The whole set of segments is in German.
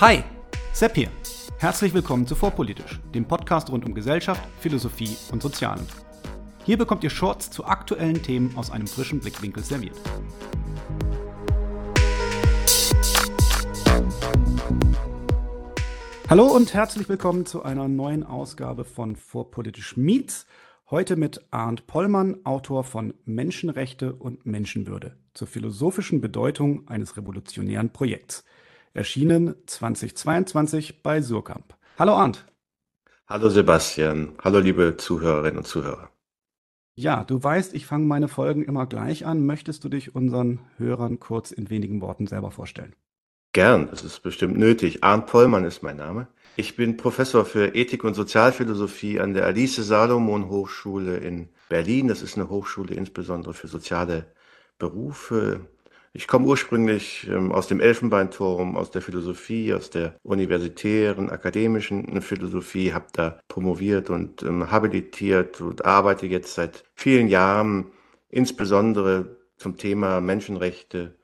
Hi, Sepp hier. Herzlich willkommen zu Vorpolitisch, dem Podcast rund um Gesellschaft, Philosophie und Sozialen. Hier bekommt ihr Shorts zu aktuellen Themen aus einem frischen Blickwinkel serviert. Hallo und herzlich willkommen zu einer neuen Ausgabe von Vorpolitisch Meets. Heute mit Arndt Pollmann, Autor von Menschenrechte und Menschenwürde zur philosophischen Bedeutung eines revolutionären Projekts. Erschienen 2022 bei Surkamp. Hallo Arndt. Hallo Sebastian. Hallo liebe Zuhörerinnen und Zuhörer. Ja, du weißt, ich fange meine Folgen immer gleich an. Möchtest du dich unseren Hörern kurz in wenigen Worten selber vorstellen? Gern, das ist bestimmt nötig. Arndt Pollmann ist mein Name. Ich bin Professor für Ethik und Sozialphilosophie an der Alice Salomon Hochschule in Berlin. Das ist eine Hochschule insbesondere für soziale Berufe. Ich komme ursprünglich ähm, aus dem Elfenbeinturm, aus der Philosophie, aus der universitären, akademischen Philosophie, habe da promoviert und ähm, habilitiert und arbeite jetzt seit vielen Jahren insbesondere zum Thema Menschenrechte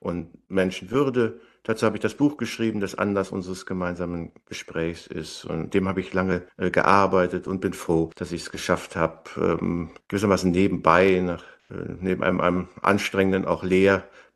und Menschenwürde Dazu habe ich das Buch geschrieben, das Anlass unseres gemeinsamen Gesprächs ist. Und dem habe ich lange äh, gearbeitet und bin froh, dass ich es geschafft habe, ähm, gewissermaßen nebenbei, nach, äh, neben einem, einem anstrengenden auch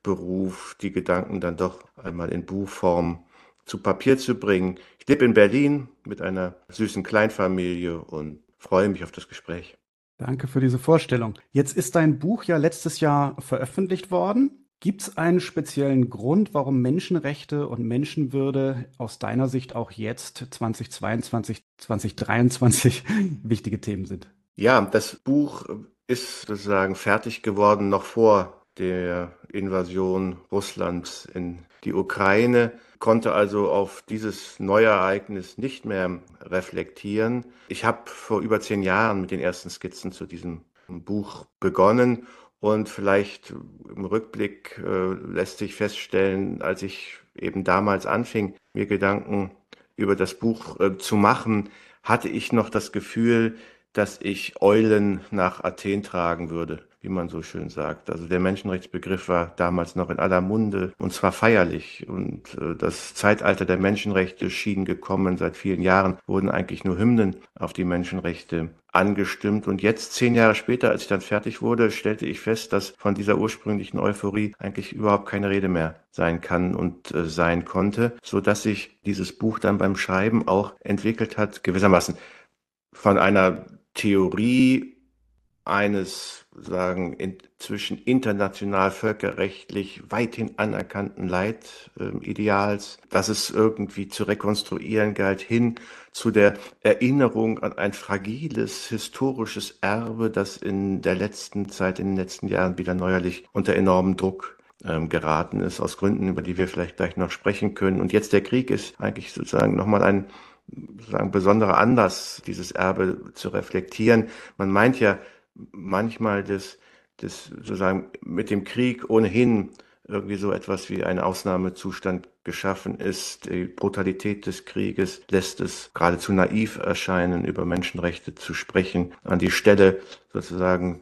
Lehrberuf, die Gedanken dann doch einmal in Buchform zu Papier zu bringen. Ich lebe in Berlin mit einer süßen Kleinfamilie und freue mich auf das Gespräch. Danke für diese Vorstellung. Jetzt ist dein Buch ja letztes Jahr veröffentlicht worden. Gibt es einen speziellen Grund, warum Menschenrechte und Menschenwürde aus deiner Sicht auch jetzt 2022, 2023 wichtige Themen sind? Ja, das Buch ist sozusagen fertig geworden noch vor der Invasion Russlands in die Ukraine, konnte also auf dieses neue Ereignis nicht mehr reflektieren. Ich habe vor über zehn Jahren mit den ersten Skizzen zu diesem Buch begonnen und vielleicht im Rückblick äh, lässt sich feststellen, als ich eben damals anfing, mir Gedanken über das Buch äh, zu machen, hatte ich noch das Gefühl, dass ich Eulen nach Athen tragen würde wie man so schön sagt. Also der Menschenrechtsbegriff war damals noch in aller Munde und zwar feierlich. Und äh, das Zeitalter der Menschenrechte schien gekommen. Seit vielen Jahren wurden eigentlich nur Hymnen auf die Menschenrechte angestimmt. Und jetzt, zehn Jahre später, als ich dann fertig wurde, stellte ich fest, dass von dieser ursprünglichen Euphorie eigentlich überhaupt keine Rede mehr sein kann und äh, sein konnte, so dass sich dieses Buch dann beim Schreiben auch entwickelt hat, gewissermaßen von einer Theorie eines, sagen, inzwischen international völkerrechtlich weithin anerkannten Leitideals, äh, dass es irgendwie zu rekonstruieren galt, hin zu der Erinnerung an ein fragiles historisches Erbe, das in der letzten Zeit, in den letzten Jahren wieder neuerlich unter enormem Druck ähm, geraten ist, aus Gründen, über die wir vielleicht gleich noch sprechen können. Und jetzt der Krieg ist eigentlich sozusagen nochmal ein sozusagen besonderer Anlass, dieses Erbe zu reflektieren. Man meint ja, manchmal das, das sozusagen mit dem Krieg ohnehin irgendwie so etwas wie ein Ausnahmezustand geschaffen ist. Die Brutalität des Krieges lässt es geradezu naiv erscheinen, über Menschenrechte zu sprechen. An die Stelle sozusagen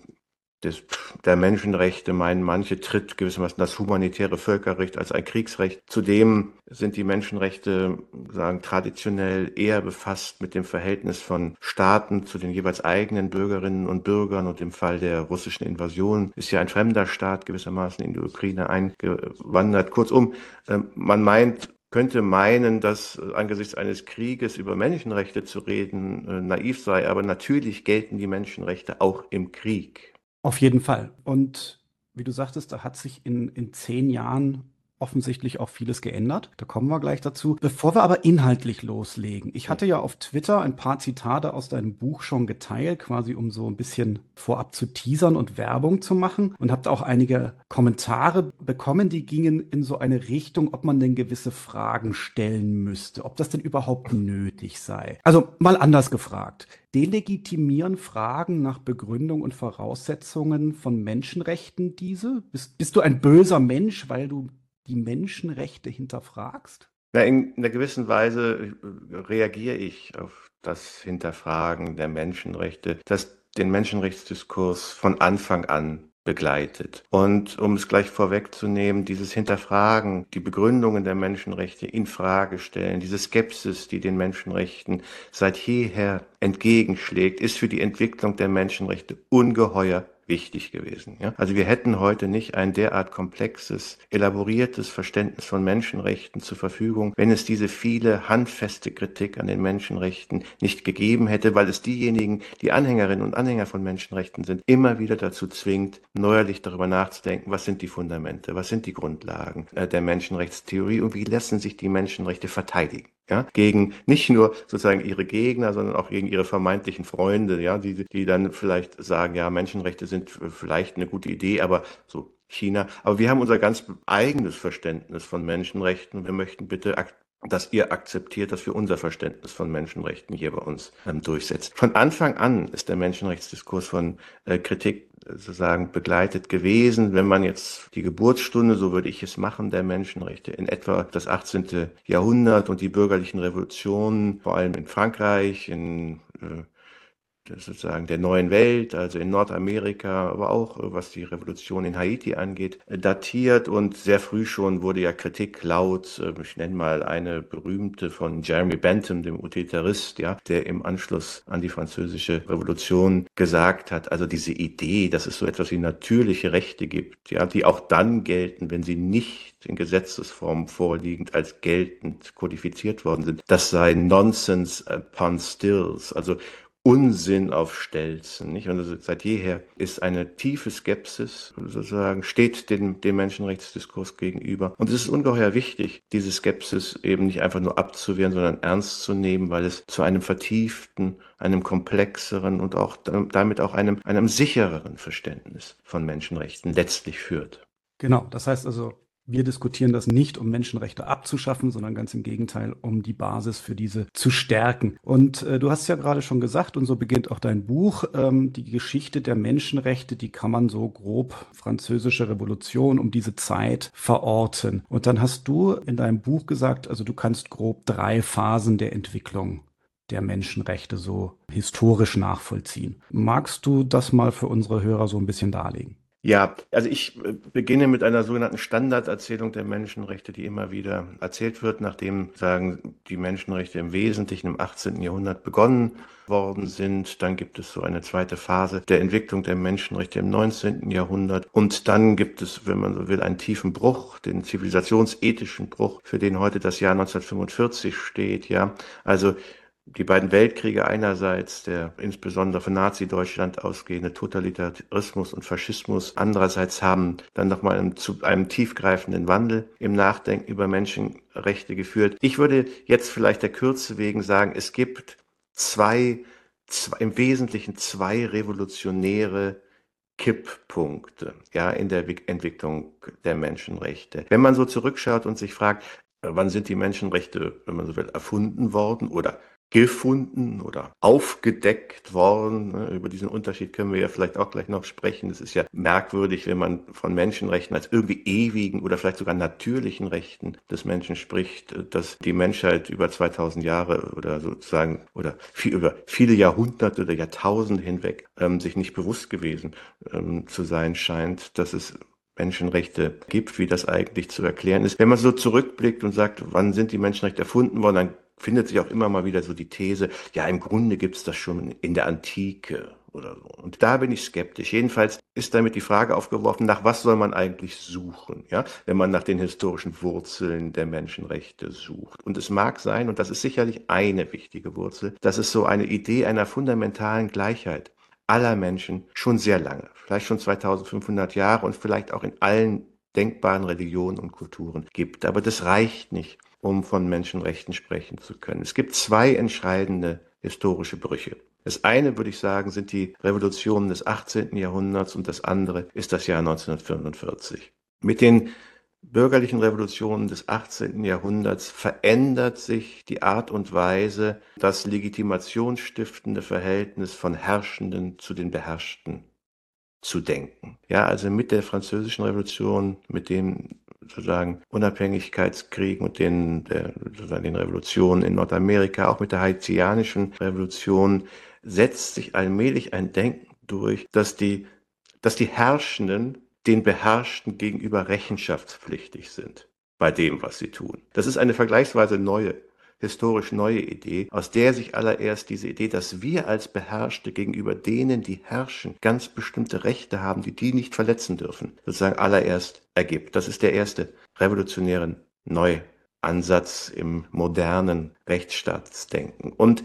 des, der Menschenrechte meinen manche tritt gewissermaßen das humanitäre Völkerrecht als ein Kriegsrecht. Zudem sind die Menschenrechte sagen traditionell eher befasst mit dem Verhältnis von Staaten zu den jeweils eigenen Bürgerinnen und Bürgern und im Fall der russischen Invasion ist ja ein fremder Staat gewissermaßen in die Ukraine eingewandert. Kurzum, ähm, man meint könnte meinen, dass angesichts eines Krieges über Menschenrechte zu reden äh, naiv sei, aber natürlich gelten die Menschenrechte auch im Krieg. Auf jeden Fall. Und wie du sagtest, da hat sich in, in zehn Jahren offensichtlich auch vieles geändert. Da kommen wir gleich dazu. Bevor wir aber inhaltlich loslegen, ich hatte ja auf Twitter ein paar Zitate aus deinem Buch schon geteilt, quasi um so ein bisschen vorab zu teasern und Werbung zu machen und habe auch einige Kommentare bekommen, die gingen in so eine Richtung, ob man denn gewisse Fragen stellen müsste, ob das denn überhaupt nötig sei. Also mal anders gefragt. Delegitimieren Fragen nach Begründung und Voraussetzungen von Menschenrechten diese? Bist, bist du ein böser Mensch, weil du die Menschenrechte hinterfragst? Na, in einer gewissen Weise äh, reagiere ich auf das Hinterfragen der Menschenrechte, das den Menschenrechtsdiskurs von Anfang an begleitet. Und um es gleich vorwegzunehmen, dieses Hinterfragen, die Begründungen der Menschenrechte in Frage stellen, diese Skepsis, die den Menschenrechten seit jeher entgegenschlägt, ist für die Entwicklung der Menschenrechte ungeheuer wichtig gewesen. Ja? Also wir hätten heute nicht ein derart komplexes, elaboriertes Verständnis von Menschenrechten zur Verfügung, wenn es diese viele handfeste Kritik an den Menschenrechten nicht gegeben hätte, weil es diejenigen, die Anhängerinnen und Anhänger von Menschenrechten sind, immer wieder dazu zwingt, neuerlich darüber nachzudenken, was sind die Fundamente, was sind die Grundlagen äh, der Menschenrechtstheorie und wie lassen sich die Menschenrechte verteidigen ja, gegen nicht nur sozusagen ihre Gegner, sondern auch gegen ihre vermeintlichen Freunde, ja, die, die dann vielleicht sagen, ja, Menschenrechte sind vielleicht eine gute Idee, aber so China. Aber wir haben unser ganz eigenes Verständnis von Menschenrechten wir möchten bitte dass ihr akzeptiert, dass wir unser Verständnis von Menschenrechten hier bei uns ähm, durchsetzt. Von Anfang an ist der Menschenrechtsdiskurs von äh, Kritik sozusagen begleitet gewesen. Wenn man jetzt die Geburtsstunde, so würde ich es machen, der Menschenrechte in etwa das 18. Jahrhundert und die bürgerlichen Revolutionen, vor allem in Frankreich, in äh, sozusagen der neuen Welt, also in Nordamerika, aber auch äh, was die Revolution in Haiti angeht, äh, datiert und sehr früh schon wurde ja Kritik laut. Äh, ich nenne mal eine berühmte von Jeremy Bentham, dem Utilitarist, ja, der im Anschluss an die französische Revolution gesagt hat, also diese Idee, dass es so etwas wie natürliche Rechte gibt, ja, die auch dann gelten, wenn sie nicht in Gesetzesform vorliegend als geltend kodifiziert worden sind. Das sei Nonsense upon stills. Also Unsinn auf Stelzen. Nicht? Und also seit jeher ist eine tiefe Skepsis sozusagen, steht dem, dem Menschenrechtsdiskurs gegenüber. Und es ist ungeheuer wichtig, diese Skepsis eben nicht einfach nur abzuwehren, sondern ernst zu nehmen, weil es zu einem vertieften, einem komplexeren und auch damit auch einem, einem sichereren Verständnis von Menschenrechten letztlich führt. Genau, das heißt also, wir diskutieren das nicht, um Menschenrechte abzuschaffen, sondern ganz im Gegenteil, um die Basis für diese zu stärken. Und äh, du hast ja gerade schon gesagt, und so beginnt auch dein Buch, ähm, die Geschichte der Menschenrechte, die kann man so grob französische Revolution um diese Zeit verorten. Und dann hast du in deinem Buch gesagt, also du kannst grob drei Phasen der Entwicklung der Menschenrechte so historisch nachvollziehen. Magst du das mal für unsere Hörer so ein bisschen darlegen? Ja, also ich äh, beginne mit einer sogenannten Standarderzählung der Menschenrechte, die immer wieder erzählt wird, nachdem sagen die Menschenrechte im Wesentlichen im 18. Jahrhundert begonnen worden sind. Dann gibt es so eine zweite Phase der Entwicklung der Menschenrechte im 19. Jahrhundert. Und dann gibt es, wenn man so will, einen tiefen Bruch, den zivilisationsethischen Bruch, für den heute das Jahr 1945 steht. Ja, also die beiden Weltkriege einerseits, der insbesondere von Nazi-Deutschland ausgehende Totalitarismus und Faschismus, andererseits haben dann nochmal zu einem tiefgreifenden Wandel im Nachdenken über Menschenrechte geführt. Ich würde jetzt vielleicht der Kürze wegen sagen, es gibt zwei, zwei im Wesentlichen zwei revolutionäre Kipppunkte, ja, in der Entwicklung der Menschenrechte. Wenn man so zurückschaut und sich fragt, wann sind die Menschenrechte, wenn man so will, erfunden worden oder gefunden oder aufgedeckt worden. Ne, über diesen Unterschied können wir ja vielleicht auch gleich noch sprechen. Es ist ja merkwürdig, wenn man von Menschenrechten als irgendwie ewigen oder vielleicht sogar natürlichen Rechten des Menschen spricht, dass die Menschheit über 2000 Jahre oder sozusagen oder viel, über viele Jahrhunderte oder Jahrtausende hinweg ähm, sich nicht bewusst gewesen ähm, zu sein scheint, dass es Menschenrechte gibt, wie das eigentlich zu erklären ist. Wenn man so zurückblickt und sagt, wann sind die Menschenrechte erfunden worden, dann findet sich auch immer mal wieder so die These, ja, im Grunde gibt es das schon in der Antike oder so. Und da bin ich skeptisch. Jedenfalls ist damit die Frage aufgeworfen, nach was soll man eigentlich suchen, ja, wenn man nach den historischen Wurzeln der Menschenrechte sucht. Und es mag sein, und das ist sicherlich eine wichtige Wurzel, dass es so eine Idee einer fundamentalen Gleichheit aller Menschen schon sehr lange, vielleicht schon 2500 Jahre und vielleicht auch in allen denkbaren Religionen und Kulturen gibt. Aber das reicht nicht um von Menschenrechten sprechen zu können. Es gibt zwei entscheidende historische Brüche. Das eine, würde ich sagen, sind die Revolutionen des 18. Jahrhunderts und das andere ist das Jahr 1945. Mit den bürgerlichen Revolutionen des 18. Jahrhunderts verändert sich die Art und Weise, das legitimationsstiftende Verhältnis von Herrschenden zu den Beherrschten zu denken. Ja, also mit der französischen Revolution, mit dem sozusagen Unabhängigkeitskriegen und den, der, sozusagen den Revolutionen in Nordamerika, auch mit der haitianischen Revolution, setzt sich allmählich ein Denken durch, dass die dass die Herrschenden den Beherrschten gegenüber rechenschaftspflichtig sind bei dem, was sie tun. Das ist eine vergleichsweise neue, historisch neue Idee, aus der sich allererst diese Idee, dass wir als Beherrschte gegenüber denen, die herrschen, ganz bestimmte Rechte haben, die die nicht verletzen dürfen, sozusagen allererst ergibt. Das ist der erste revolutionäre Neuansatz im modernen Rechtsstaatsdenken. Und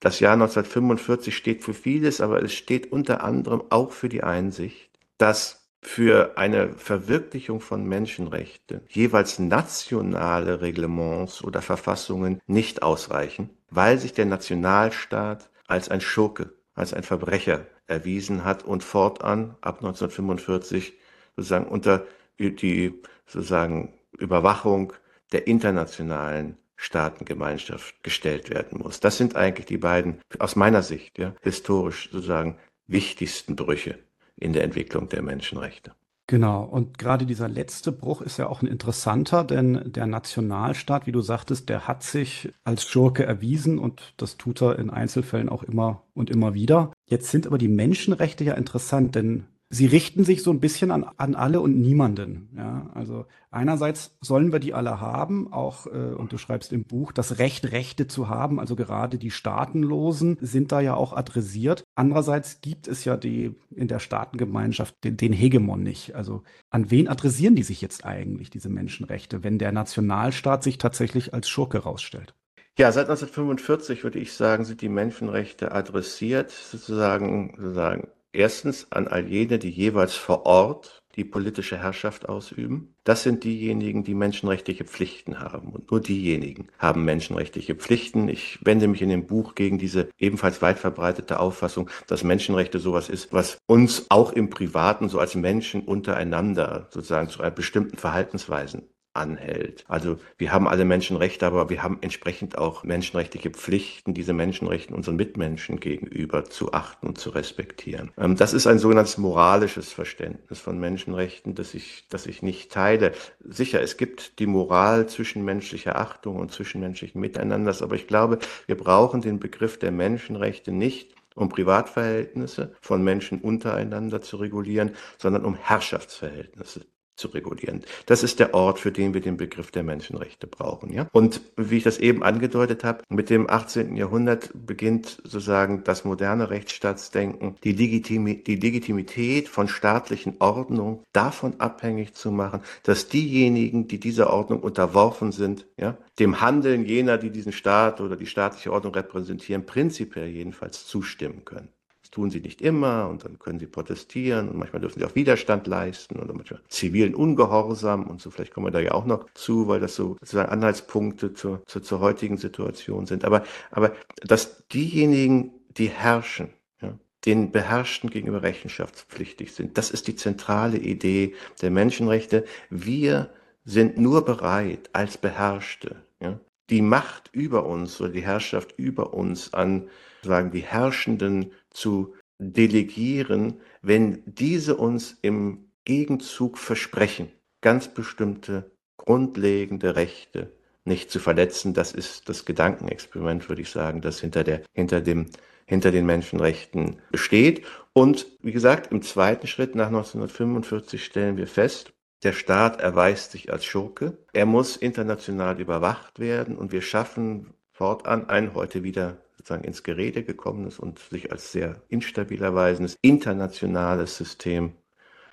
das Jahr 1945 steht für vieles, aber es steht unter anderem auch für die Einsicht, dass für eine Verwirklichung von Menschenrechten jeweils nationale Reglements oder Verfassungen nicht ausreichen, weil sich der Nationalstaat als ein Schurke, als ein Verbrecher erwiesen hat und fortan ab 1945 sozusagen unter die sozusagen Überwachung der internationalen Staatengemeinschaft gestellt werden muss. Das sind eigentlich die beiden aus meiner Sicht ja, historisch sozusagen wichtigsten Brüche in der Entwicklung der Menschenrechte. Genau, und gerade dieser letzte Bruch ist ja auch ein interessanter, denn der Nationalstaat, wie du sagtest, der hat sich als Schurke erwiesen und das tut er in Einzelfällen auch immer und immer wieder. Jetzt sind aber die Menschenrechte ja interessant, denn sie richten sich so ein bisschen an, an alle und niemanden. Ja, also einerseits sollen wir die alle haben, auch, äh, und du schreibst im Buch, das Recht, Rechte zu haben, also gerade die Staatenlosen sind da ja auch adressiert. Andererseits gibt es ja die in der Staatengemeinschaft den, den Hegemon nicht. Also an wen adressieren die sich jetzt eigentlich, diese Menschenrechte, wenn der Nationalstaat sich tatsächlich als Schurke rausstellt? Ja, seit 1945 würde ich sagen, sind die Menschenrechte adressiert, sozusagen, sozusagen Erstens an all jene, die jeweils vor Ort die politische Herrschaft ausüben. Das sind diejenigen, die menschenrechtliche Pflichten haben. Und nur diejenigen haben menschenrechtliche Pflichten. Ich wende mich in dem Buch gegen diese ebenfalls weit verbreitete Auffassung, dass Menschenrechte sowas ist, was uns auch im Privaten so als Menschen untereinander sozusagen zu bestimmten Verhaltensweisen anhält. Also wir haben alle Menschenrechte, aber wir haben entsprechend auch menschenrechtliche Pflichten, diese Menschenrechte unseren Mitmenschen gegenüber zu achten und zu respektieren. Ähm, das ist ein sogenanntes moralisches Verständnis von Menschenrechten, das ich, das ich nicht teile. Sicher, es gibt die Moral zwischenmenschlicher Achtung und zwischenmenschlichen Miteinanders, aber ich glaube, wir brauchen den Begriff der Menschenrechte nicht, um Privatverhältnisse von Menschen untereinander zu regulieren, sondern um Herrschaftsverhältnisse zu regulieren. Das ist der Ort, für den wir den Begriff der Menschenrechte brauchen. Ja? Und wie ich das eben angedeutet habe, mit dem 18. Jahrhundert beginnt sozusagen das moderne Rechtsstaatsdenken, die, Legitimi die Legitimität von staatlichen Ordnung davon abhängig zu machen, dass diejenigen, die dieser Ordnung unterworfen sind, ja, dem Handeln jener, die diesen Staat oder die staatliche Ordnung repräsentieren, prinzipiell jedenfalls zustimmen können tun sie nicht immer und dann können sie protestieren und manchmal dürfen sie auch Widerstand leisten oder manchmal zivilen Ungehorsam und so. Vielleicht kommen wir da ja auch noch zu, weil das so sozusagen Anhaltspunkte zur, zur, zur heutigen Situation sind. Aber, aber dass diejenigen, die herrschen, ja, den Beherrschten gegenüber rechenschaftspflichtig sind, das ist die zentrale Idee der Menschenrechte. Wir sind nur bereit als Beherrschte, ja, die Macht über uns oder die Herrschaft über uns an sagen die Herrschenden zu delegieren, wenn diese uns im Gegenzug versprechen, ganz bestimmte grundlegende Rechte nicht zu verletzen. Das ist das Gedankenexperiment, würde ich sagen, das hinter, der, hinter, dem, hinter den Menschenrechten besteht. Und wie gesagt, im zweiten Schritt nach 1945 stellen wir fest, der Staat erweist sich als Schurke. Er muss international überwacht werden und wir schaffen fortan ein heute wieder sozusagen ins Gerede gekommen ist und sich als sehr instabil erweisendes internationales System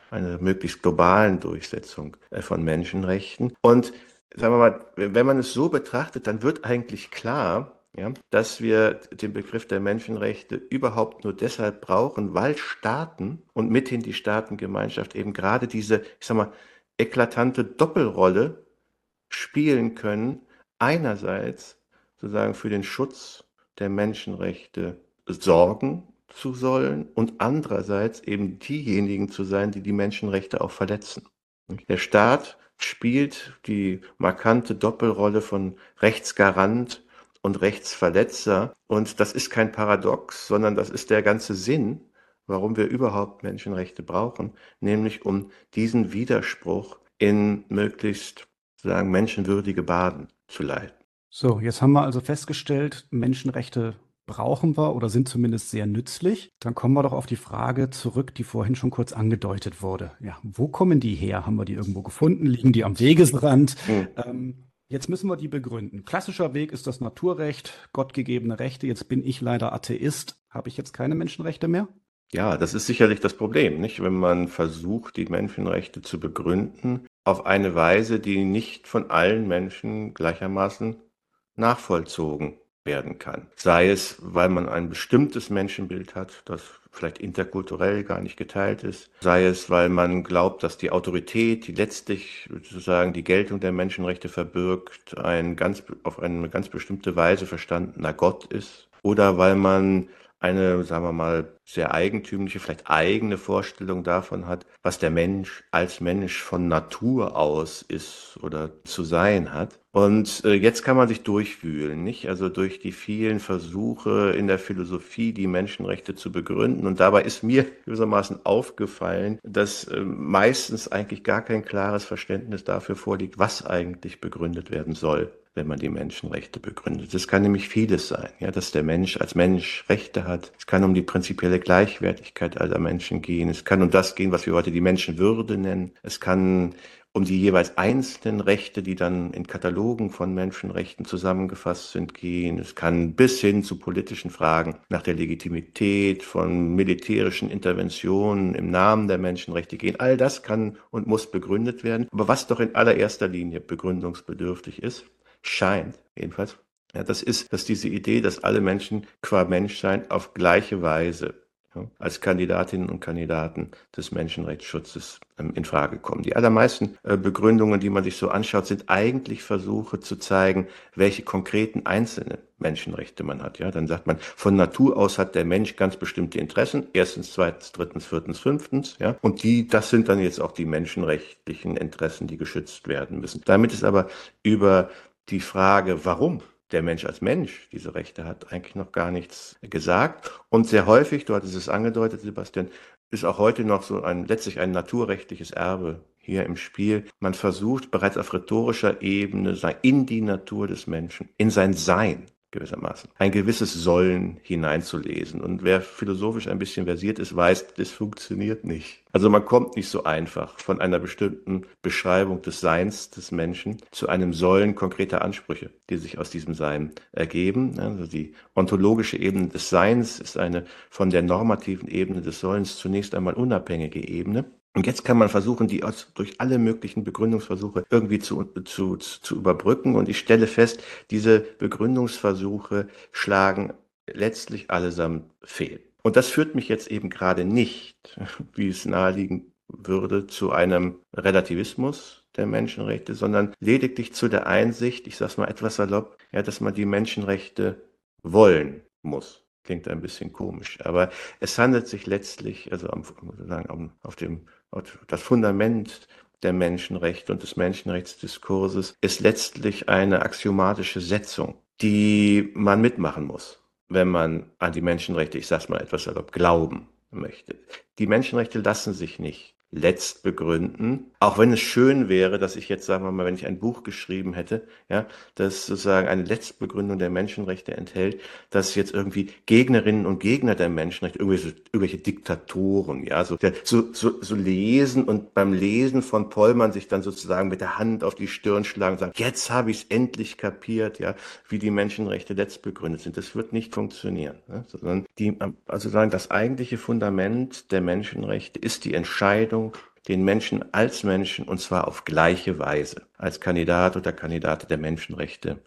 einer möglichst globalen Durchsetzung äh, von Menschenrechten. Und sagen wir mal, wenn man es so betrachtet, dann wird eigentlich klar, ja, dass wir den Begriff der Menschenrechte überhaupt nur deshalb brauchen, weil Staaten und mithin die Staatengemeinschaft eben gerade diese, ich sag mal, eklatante Doppelrolle spielen können. Einerseits sozusagen für den Schutz der Menschenrechte sorgen zu sollen und andererseits eben diejenigen zu sein, die die Menschenrechte auch verletzen. Der Staat spielt die markante Doppelrolle von Rechtsgarant und Rechtsverletzer und das ist kein Paradox, sondern das ist der ganze Sinn, warum wir überhaupt Menschenrechte brauchen, nämlich um diesen Widerspruch in möglichst sagen menschenwürdige Baden zu leiten. So, jetzt haben wir also festgestellt, Menschenrechte brauchen wir oder sind zumindest sehr nützlich. Dann kommen wir doch auf die Frage zurück, die vorhin schon kurz angedeutet wurde. Ja, wo kommen die her? Haben wir die irgendwo gefunden? Liegen die am Wegesrand? Mhm. Ähm, Jetzt müssen wir die begründen. Klassischer Weg ist das Naturrecht, gottgegebene Rechte. Jetzt bin ich leider Atheist. Habe ich jetzt keine Menschenrechte mehr? Ja, das ist sicherlich das Problem, nicht? Wenn man versucht, die Menschenrechte zu begründen auf eine Weise, die nicht von allen Menschen gleichermaßen nachvollzogen werden kann. Sei es, weil man ein bestimmtes Menschenbild hat, das vielleicht interkulturell gar nicht geteilt ist, sei es, weil man glaubt, dass die Autorität, die letztlich sozusagen die Geltung der Menschenrechte verbirgt, ein ganz, auf eine ganz bestimmte Weise verstandener Gott ist, oder weil man eine, sagen wir mal, sehr eigentümliche, vielleicht eigene Vorstellung davon hat, was der Mensch als Mensch von Natur aus ist oder zu sein hat. Und äh, jetzt kann man sich durchwühlen, nicht? Also durch die vielen Versuche in der Philosophie, die Menschenrechte zu begründen. Und dabei ist mir gewissermaßen aufgefallen, dass äh, meistens eigentlich gar kein klares Verständnis dafür vorliegt, was eigentlich begründet werden soll wenn man die Menschenrechte begründet. Es kann nämlich vieles sein, ja, dass der Mensch als Mensch Rechte hat. Es kann um die prinzipielle Gleichwertigkeit aller Menschen gehen. Es kann um das gehen, was wir heute die Menschenwürde nennen. Es kann um die jeweils einzelnen Rechte, die dann in Katalogen von Menschenrechten zusammengefasst sind, gehen. Es kann bis hin zu politischen Fragen nach der Legitimität von militärischen Interventionen im Namen der Menschenrechte gehen. All das kann und muss begründet werden. Aber was doch in allererster Linie begründungsbedürftig ist, scheint, jedenfalls, ja, das ist, dass diese Idee, dass alle Menschen qua Menschsein auf gleiche Weise ja, als Kandidatinnen und Kandidaten des Menschenrechtsschutzes ähm, in Frage kommen. Die allermeisten äh, Begründungen, die man sich so anschaut, sind eigentlich Versuche zu zeigen, welche konkreten einzelnen Menschenrechte man hat. Ja, dann sagt man, von Natur aus hat der Mensch ganz bestimmte Interessen. Erstens, zweitens, drittens, viertens, fünftens. Ja, und die, das sind dann jetzt auch die menschenrechtlichen Interessen, die geschützt werden müssen. Damit ist aber über die Frage, warum der Mensch als Mensch diese Rechte hat, eigentlich noch gar nichts gesagt. Und sehr häufig, du hattest es angedeutet, Sebastian, ist auch heute noch so ein, letztlich ein naturrechtliches Erbe hier im Spiel. Man versucht bereits auf rhetorischer Ebene in die Natur des Menschen, in sein Sein gewissermaßen, ein gewisses Sollen hineinzulesen. Und wer philosophisch ein bisschen versiert ist, weiß, das funktioniert nicht. Also man kommt nicht so einfach von einer bestimmten Beschreibung des Seins des Menschen zu einem Sollen konkreter Ansprüche, die sich aus diesem Sein ergeben. Also die ontologische Ebene des Seins ist eine von der normativen Ebene des Sollens zunächst einmal unabhängige Ebene. Und jetzt kann man versuchen, die durch alle möglichen Begründungsversuche irgendwie zu, zu, zu überbrücken. Und ich stelle fest, diese Begründungsversuche schlagen letztlich allesamt fehl. Und das führt mich jetzt eben gerade nicht, wie es naheliegen würde, zu einem Relativismus der Menschenrechte, sondern lediglich zu der Einsicht, ich sage es mal etwas salopp, ja, dass man die Menschenrechte wollen muss. Klingt ein bisschen komisch, aber es handelt sich letztlich, also am, sozusagen auf dem das Fundament der Menschenrechte und des Menschenrechtsdiskurses ist letztlich eine axiomatische Setzung, die man mitmachen muss, wenn man an die Menschenrechte, ich sag's mal etwas salopp, glauben möchte. Die Menschenrechte lassen sich nicht letzt begründen. Auch wenn es schön wäre, dass ich jetzt, sagen wir mal, wenn ich ein Buch geschrieben hätte, ja, das sozusagen eine Letztbegründung der Menschenrechte enthält, dass jetzt irgendwie Gegnerinnen und Gegner der Menschenrechte, irgendwelche, irgendwelche Diktatoren, ja, so, so, so, so lesen und beim Lesen von Pollmann sich dann sozusagen mit der Hand auf die Stirn schlagen und sagen, jetzt habe ich es endlich kapiert, ja, wie die Menschenrechte letztbegründet sind. Das wird nicht funktionieren, ne? sondern die, also sagen, das eigentliche Fundament der Menschenrechte ist die Entscheidung, Entscheidung, den Menschen als Menschen und zwar auf gleiche Weise als Kandidat oder Kandidat der Menschenrechte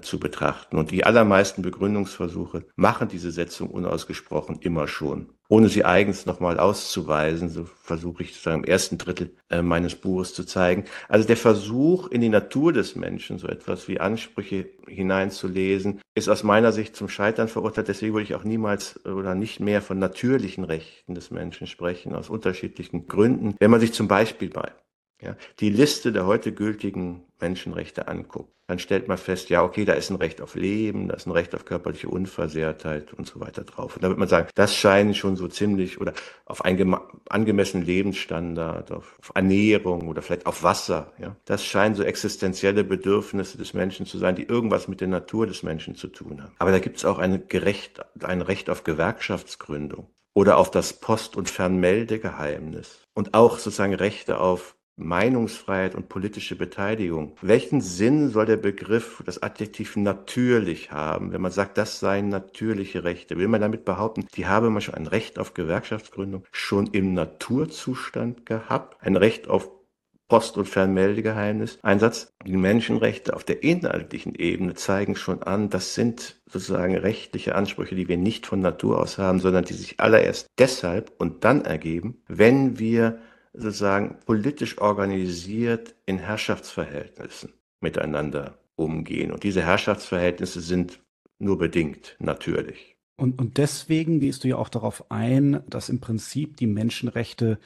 zu betrachten. Und die allermeisten Begründungsversuche machen diese Setzung unausgesprochen immer schon. Ohne sie eigens nochmal auszuweisen, so versuche ich sozusagen im ersten Drittel äh, meines Buches zu zeigen. Also der Versuch, in die Natur des Menschen so etwas wie Ansprüche hineinzulesen, ist aus meiner Sicht zum Scheitern verurteilt. Deswegen würde ich auch niemals oder nicht mehr von natürlichen Rechten des Menschen sprechen, aus unterschiedlichen Gründen. Wenn man sich zum Beispiel mal ja, die Liste der heute gültigen Menschenrechte anguckt, dann stellt man fest, ja, okay, da ist ein Recht auf Leben, da ist ein Recht auf körperliche Unversehrtheit und so weiter drauf. Und da wird man sagen, das scheinen schon so ziemlich oder auf einen angemessenen Lebensstandard, auf, auf Ernährung oder vielleicht auf Wasser, ja. Das scheinen so existenzielle Bedürfnisse des Menschen zu sein, die irgendwas mit der Natur des Menschen zu tun haben. Aber da gibt es auch eine gerecht, ein Recht auf Gewerkschaftsgründung oder auf das Post- und Fernmeldegeheimnis und auch sozusagen Rechte auf Meinungsfreiheit und politische Beteiligung. Welchen Sinn soll der Begriff, das Adjektiv natürlich haben, wenn man sagt, das seien natürliche Rechte? Will man damit behaupten, die habe man schon ein Recht auf Gewerkschaftsgründung schon im Naturzustand gehabt, ein Recht auf Post- und Fernmeldegeheimnis Einsatz. Die Menschenrechte auf der inhaltlichen Ebene zeigen schon an, das sind sozusagen rechtliche Ansprüche, die wir nicht von Natur aus haben, sondern die sich allererst deshalb und dann ergeben, wenn wir sozusagen politisch organisiert in Herrschaftsverhältnissen miteinander umgehen. Und diese Herrschaftsverhältnisse sind nur bedingt natürlich. Und, und deswegen gehst du ja auch darauf ein, dass im Prinzip die Menschenrechte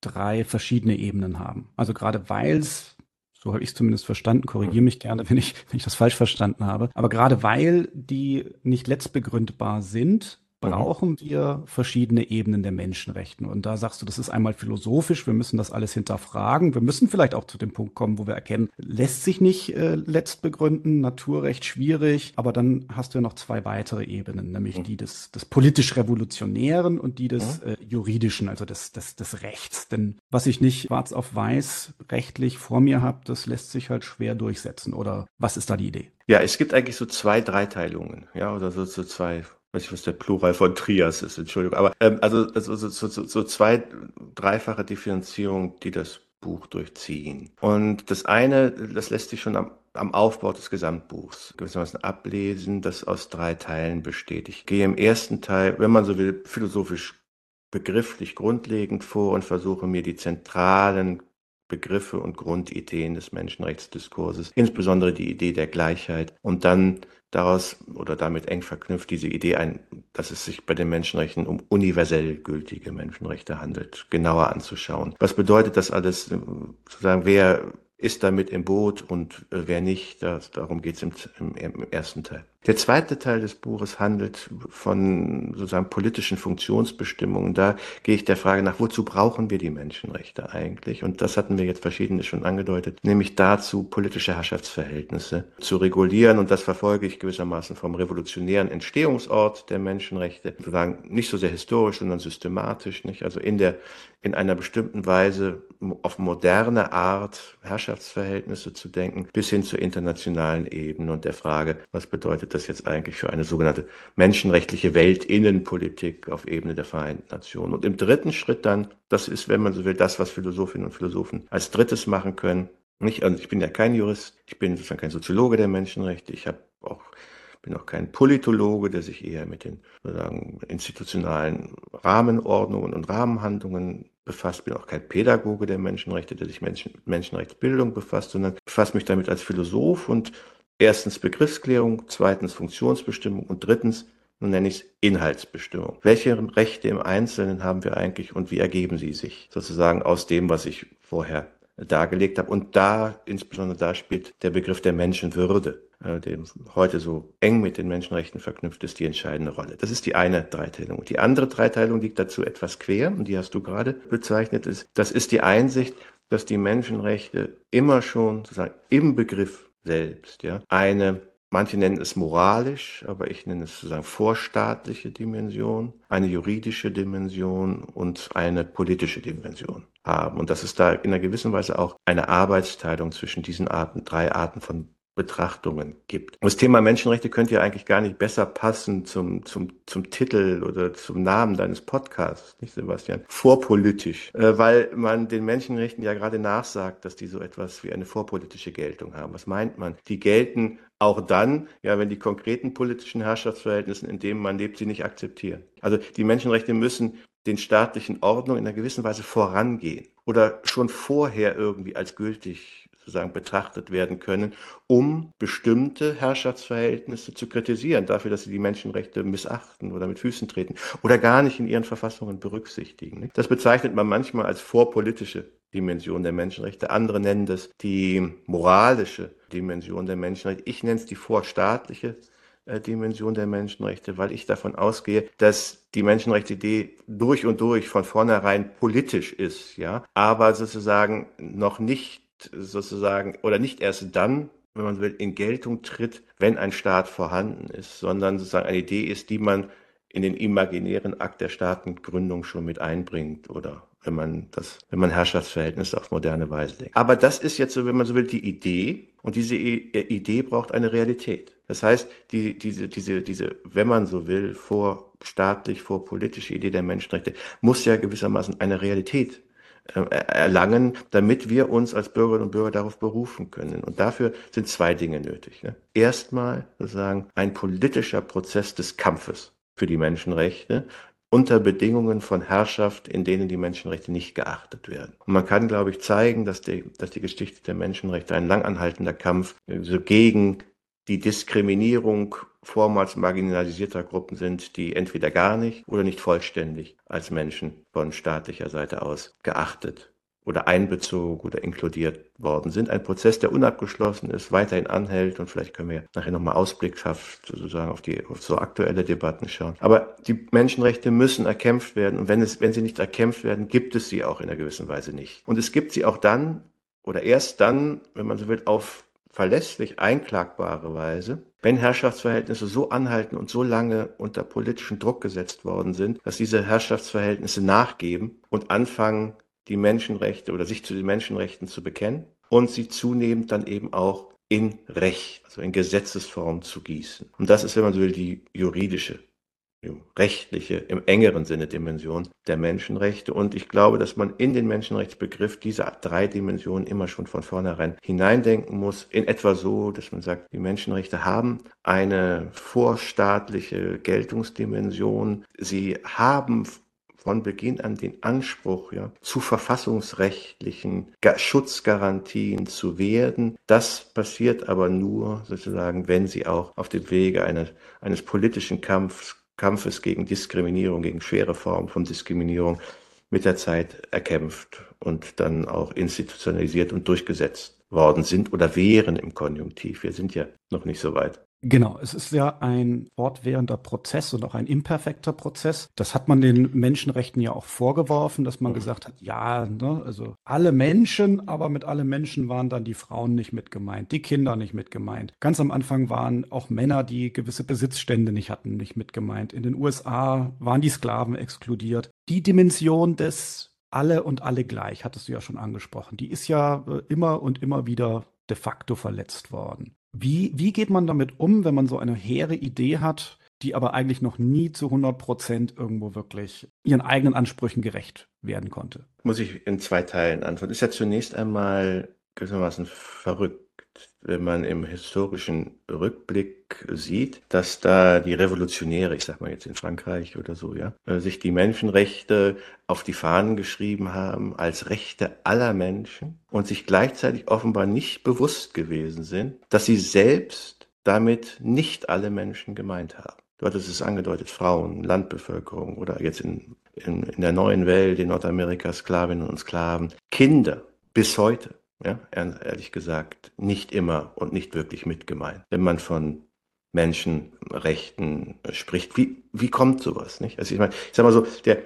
drei verschiedene Ebenen haben. Also gerade weil es so habe ich es zumindest verstanden. Korrigiere mich gerne, wenn ich, wenn ich das falsch verstanden habe. Aber gerade weil die nicht letztbegründbar sind, Mhm. brauchen wir verschiedene Ebenen der Menschenrechten. Und da sagst du, das ist einmal philosophisch, wir müssen das alles hinterfragen. Wir müssen vielleicht auch zu dem Punkt kommen, wo wir erkennen, lässt sich nicht äh, letzt begründen, Naturrecht schwierig, aber dann hast du ja noch zwei weitere Ebenen, nämlich mhm. die des, des politisch-revolutionären und die des mhm. äh, juridischen, also des, des, des Rechts. Denn was ich nicht schwarz auf weiß rechtlich vor mir habe, das lässt sich halt schwer durchsetzen. Oder was ist da die Idee? Ja, es gibt eigentlich so zwei Dreiteilungen, ja, oder so, so zwei weiß ich, was der Plural von Trias ist, Entschuldigung. Aber ähm, also, also so, so, so zwei, dreifache Differenzierung, die das Buch durchziehen. Und das eine, das lässt sich schon am, am Aufbau des Gesamtbuchs gewissermaßen ablesen, das aus drei Teilen besteht. Ich gehe im ersten Teil, wenn man so will, philosophisch begrifflich grundlegend vor und versuche mir die zentralen Begriffe und Grundideen des Menschenrechtsdiskurses, insbesondere die Idee der Gleichheit und dann daraus oder damit eng verknüpft diese Idee ein, dass es sich bei den Menschenrechten um universell gültige Menschenrechte handelt, genauer anzuschauen. Was bedeutet das alles, sozusagen, wer ist damit im Boot und äh, wer nicht, das, darum geht es im, im, im ersten Teil. Der zweite Teil des Buches handelt von sozusagen politischen Funktionsbestimmungen. Da gehe ich der Frage nach, wozu brauchen wir die Menschenrechte eigentlich? Und das hatten wir jetzt verschiedene schon angedeutet, nämlich dazu, politische Herrschaftsverhältnisse zu regulieren. Und das verfolge ich gewissermaßen vom revolutionären Entstehungsort der Menschenrechte, sozusagen nicht so sehr historisch, sondern systematisch, nicht? Also in der, in einer bestimmten Weise auf moderne Art Herrschaftsverhältnisse zu denken, bis hin zur internationalen Ebene und der Frage, was bedeutet bedeutet das jetzt eigentlich für eine sogenannte menschenrechtliche Weltinnenpolitik auf Ebene der Vereinten Nationen? Und im dritten Schritt dann, das ist, wenn man so will, das, was Philosophinnen und Philosophen als drittes machen können. Nicht, also ich bin ja kein Jurist, ich bin sozusagen kein Soziologe der Menschenrechte, ich habe auch bin auch kein Politologe, der sich eher mit den sozusagen institutionalen Rahmenordnungen und Rahmenhandlungen befasst, bin auch kein Pädagoge der Menschenrechte, der sich Menschen, Menschenrechtsbildung befasst, sondern befasse mich damit als Philosoph und Erstens Begriffsklärung, zweitens Funktionsbestimmung und drittens, nun nenne ich es Inhaltsbestimmung. Welche Rechte im Einzelnen haben wir eigentlich und wie ergeben sie sich sozusagen aus dem, was ich vorher dargelegt habe? Und da, insbesondere da spielt der Begriff der Menschenwürde, äh, dem heute so eng mit den Menschenrechten verknüpft ist, die entscheidende Rolle. Das ist die eine Dreiteilung. Die andere Dreiteilung liegt dazu etwas quer und die hast du gerade bezeichnet. Ist, das ist die Einsicht, dass die Menschenrechte immer schon sozusagen im Begriff selbst, ja. Eine, manche nennen es moralisch, aber ich nenne es sozusagen vorstaatliche Dimension, eine juridische Dimension und eine politische Dimension haben. Und dass es da in einer gewissen Weise auch eine Arbeitsteilung zwischen diesen Arten, drei Arten von Betrachtungen gibt. Das Thema Menschenrechte könnte ja eigentlich gar nicht besser passen zum, zum, zum Titel oder zum Namen deines Podcasts, nicht Sebastian? Vorpolitisch, äh, weil man den Menschenrechten ja gerade nachsagt, dass die so etwas wie eine vorpolitische Geltung haben. Was meint man? Die gelten auch dann, ja, wenn die konkreten politischen Herrschaftsverhältnisse, in denen man lebt, sie nicht akzeptieren. Also die Menschenrechte müssen den staatlichen Ordnungen in einer gewissen Weise vorangehen oder schon vorher irgendwie als gültig sozusagen betrachtet werden können, um bestimmte Herrschaftsverhältnisse zu kritisieren, dafür, dass sie die Menschenrechte missachten oder mit Füßen treten oder gar nicht in ihren Verfassungen berücksichtigen. Das bezeichnet man manchmal als vorpolitische Dimension der Menschenrechte. Andere nennen das die moralische Dimension der Menschenrechte. Ich nenne es die vorstaatliche äh, Dimension der Menschenrechte, weil ich davon ausgehe, dass die Menschenrechtsidee durch und durch von vornherein politisch ist, ja, aber sozusagen noch nicht sozusagen oder nicht erst dann, wenn man will, in Geltung tritt, wenn ein Staat vorhanden ist, sondern sozusagen eine Idee ist, die man in den imaginären Akt der Staatengründung schon mit einbringt oder wenn man das, wenn man Herrschaftsverhältnisse auf moderne Weise denkt. Aber das ist jetzt so, wenn man so will, die Idee und diese Idee braucht eine Realität. Das heißt, die, diese, diese, diese, wenn man so will, vorstaatlich, vorpolitische Idee der Menschenrechte muss ja gewissermaßen eine Realität äh, erlangen, damit wir uns als Bürgerinnen und Bürger darauf berufen können. Und dafür sind zwei Dinge nötig. Ne? Erstmal sozusagen ein politischer Prozess des Kampfes für die Menschenrechte unter Bedingungen von Herrschaft, in denen die Menschenrechte nicht geachtet werden. Und man kann, glaube ich, zeigen, dass die, dass die Geschichte der Menschenrechte ein langanhaltender Kampf so gegen die Diskriminierung vormals marginalisierter Gruppen sind, die entweder gar nicht oder nicht vollständig als Menschen von staatlicher Seite aus geachtet oder einbezogen oder inkludiert worden sind. Ein Prozess, der unabgeschlossen ist, weiterhin anhält und vielleicht können wir nachher nochmal ausblickhaft sozusagen auf die auf so aktuelle Debatten schauen. Aber die Menschenrechte müssen erkämpft werden und wenn es, wenn sie nicht erkämpft werden, gibt es sie auch in einer gewissen Weise nicht. Und es gibt sie auch dann oder erst dann, wenn man so will, auf verlässlich einklagbare Weise, wenn Herrschaftsverhältnisse so anhalten und so lange unter politischen Druck gesetzt worden sind, dass diese Herrschaftsverhältnisse nachgeben und anfangen, die Menschenrechte oder sich zu den Menschenrechten zu bekennen und sie zunehmend dann eben auch in Recht, also in Gesetzesform zu gießen. Und das ist, wenn man so will, die juridische, rechtliche, im engeren Sinne Dimension der Menschenrechte. Und ich glaube, dass man in den Menschenrechtsbegriff diese drei Dimensionen immer schon von vornherein hineindenken muss. In etwa so, dass man sagt, die Menschenrechte haben eine vorstaatliche Geltungsdimension. Sie haben von Beginn an den Anspruch, ja, zu verfassungsrechtlichen Schutzgarantien zu werden. Das passiert aber nur sozusagen, wenn sie auch auf dem Wege eines, eines politischen Kampfs, Kampfes gegen Diskriminierung, gegen schwere Formen von Diskriminierung mit der Zeit erkämpft und dann auch institutionalisiert und durchgesetzt worden sind oder wären im Konjunktiv. Wir sind ja noch nicht so weit. Genau, es ist ja ein fortwährender Prozess und auch ein imperfekter Prozess. Das hat man den Menschenrechten ja auch vorgeworfen, dass man mhm. gesagt hat, ja, ne, also alle Menschen, aber mit alle Menschen waren dann die Frauen nicht mit gemeint, die Kinder nicht mit gemeint. Ganz am Anfang waren auch Männer, die gewisse Besitzstände nicht hatten, nicht mit gemeint. In den USA waren die Sklaven exkludiert. Die Dimension des alle und alle gleich, hattest du ja schon angesprochen, die ist ja äh, immer und immer wieder de facto verletzt worden. Wie, wie geht man damit um, wenn man so eine hehre Idee hat, die aber eigentlich noch nie zu 100 Prozent irgendwo wirklich ihren eigenen Ansprüchen gerecht werden konnte? Muss ich in zwei Teilen antworten. Ist ja zunächst einmal gewissermaßen verrückt wenn man im historischen Rückblick sieht, dass da die Revolutionäre, ich sag mal jetzt in Frankreich oder so, ja, äh, sich die Menschenrechte auf die Fahnen geschrieben haben als Rechte aller Menschen und sich gleichzeitig offenbar nicht bewusst gewesen sind, dass sie selbst damit nicht alle Menschen gemeint haben. Du hattest es angedeutet, Frauen, Landbevölkerung oder jetzt in, in, in der neuen Welt, in Nordamerika, Sklavinnen und Sklaven, Kinder bis heute ja, ehrlich gesagt, nicht immer und nicht wirklich mit gemeint. Wenn man von Menschenrechten spricht, wie, wie kommt sowas, nicht? Also ich meine, ich sag mal so, der,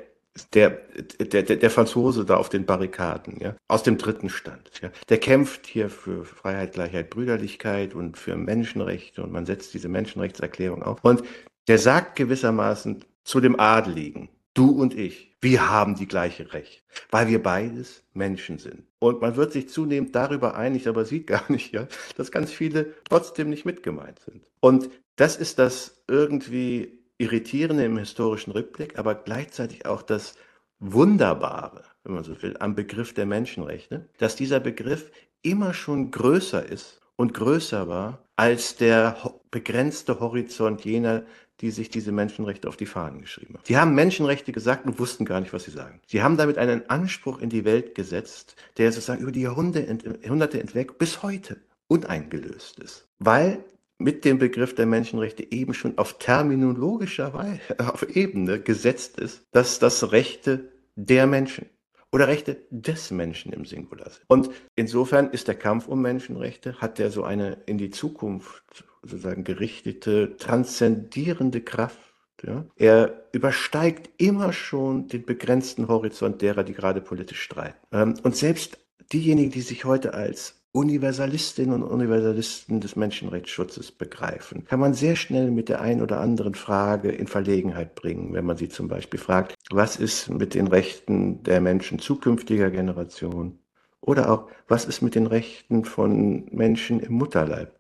der, der, der, der Franzose da auf den Barrikaden, ja, aus dem dritten Stand, ja, der kämpft hier für Freiheit, Gleichheit, Brüderlichkeit und für Menschenrechte und man setzt diese Menschenrechtserklärung auf. Und der sagt gewissermaßen zu dem Adeligen, du und ich, wir haben die gleiche Recht, weil wir beides Menschen sind. Und man wird sich zunehmend darüber einig, aber sieht gar nicht, ja, dass ganz viele trotzdem nicht mitgemeint sind. Und das ist das irgendwie Irritierende im historischen Rückblick, aber gleichzeitig auch das Wunderbare, wenn man so will, am Begriff der Menschenrechte, dass dieser Begriff immer schon größer ist und größer war als der begrenzte Horizont jener, die sich diese Menschenrechte auf die Fahnen geschrieben haben. Sie haben Menschenrechte gesagt und wussten gar nicht, was sie sagen. Sie haben damit einen Anspruch in die Welt gesetzt, der sozusagen über die Jahrhunderte hinweg bis heute uneingelöst ist. Weil mit dem Begriff der Menschenrechte eben schon auf terminologischer Weise, auf Ebene gesetzt ist, dass das Rechte der Menschen oder Rechte des Menschen im Singular sind. Und insofern ist der Kampf um Menschenrechte, hat der so eine in die Zukunft sozusagen gerichtete, transzendierende Kraft. Ja? Er übersteigt immer schon den begrenzten Horizont derer, die gerade politisch streiten. Ähm, und selbst diejenigen, die sich heute als Universalistinnen und Universalisten des Menschenrechtsschutzes begreifen, kann man sehr schnell mit der einen oder anderen Frage in Verlegenheit bringen, wenn man sie zum Beispiel fragt, was ist mit den Rechten der Menschen zukünftiger Generationen? Oder auch, was ist mit den Rechten von Menschen im Mutterleib?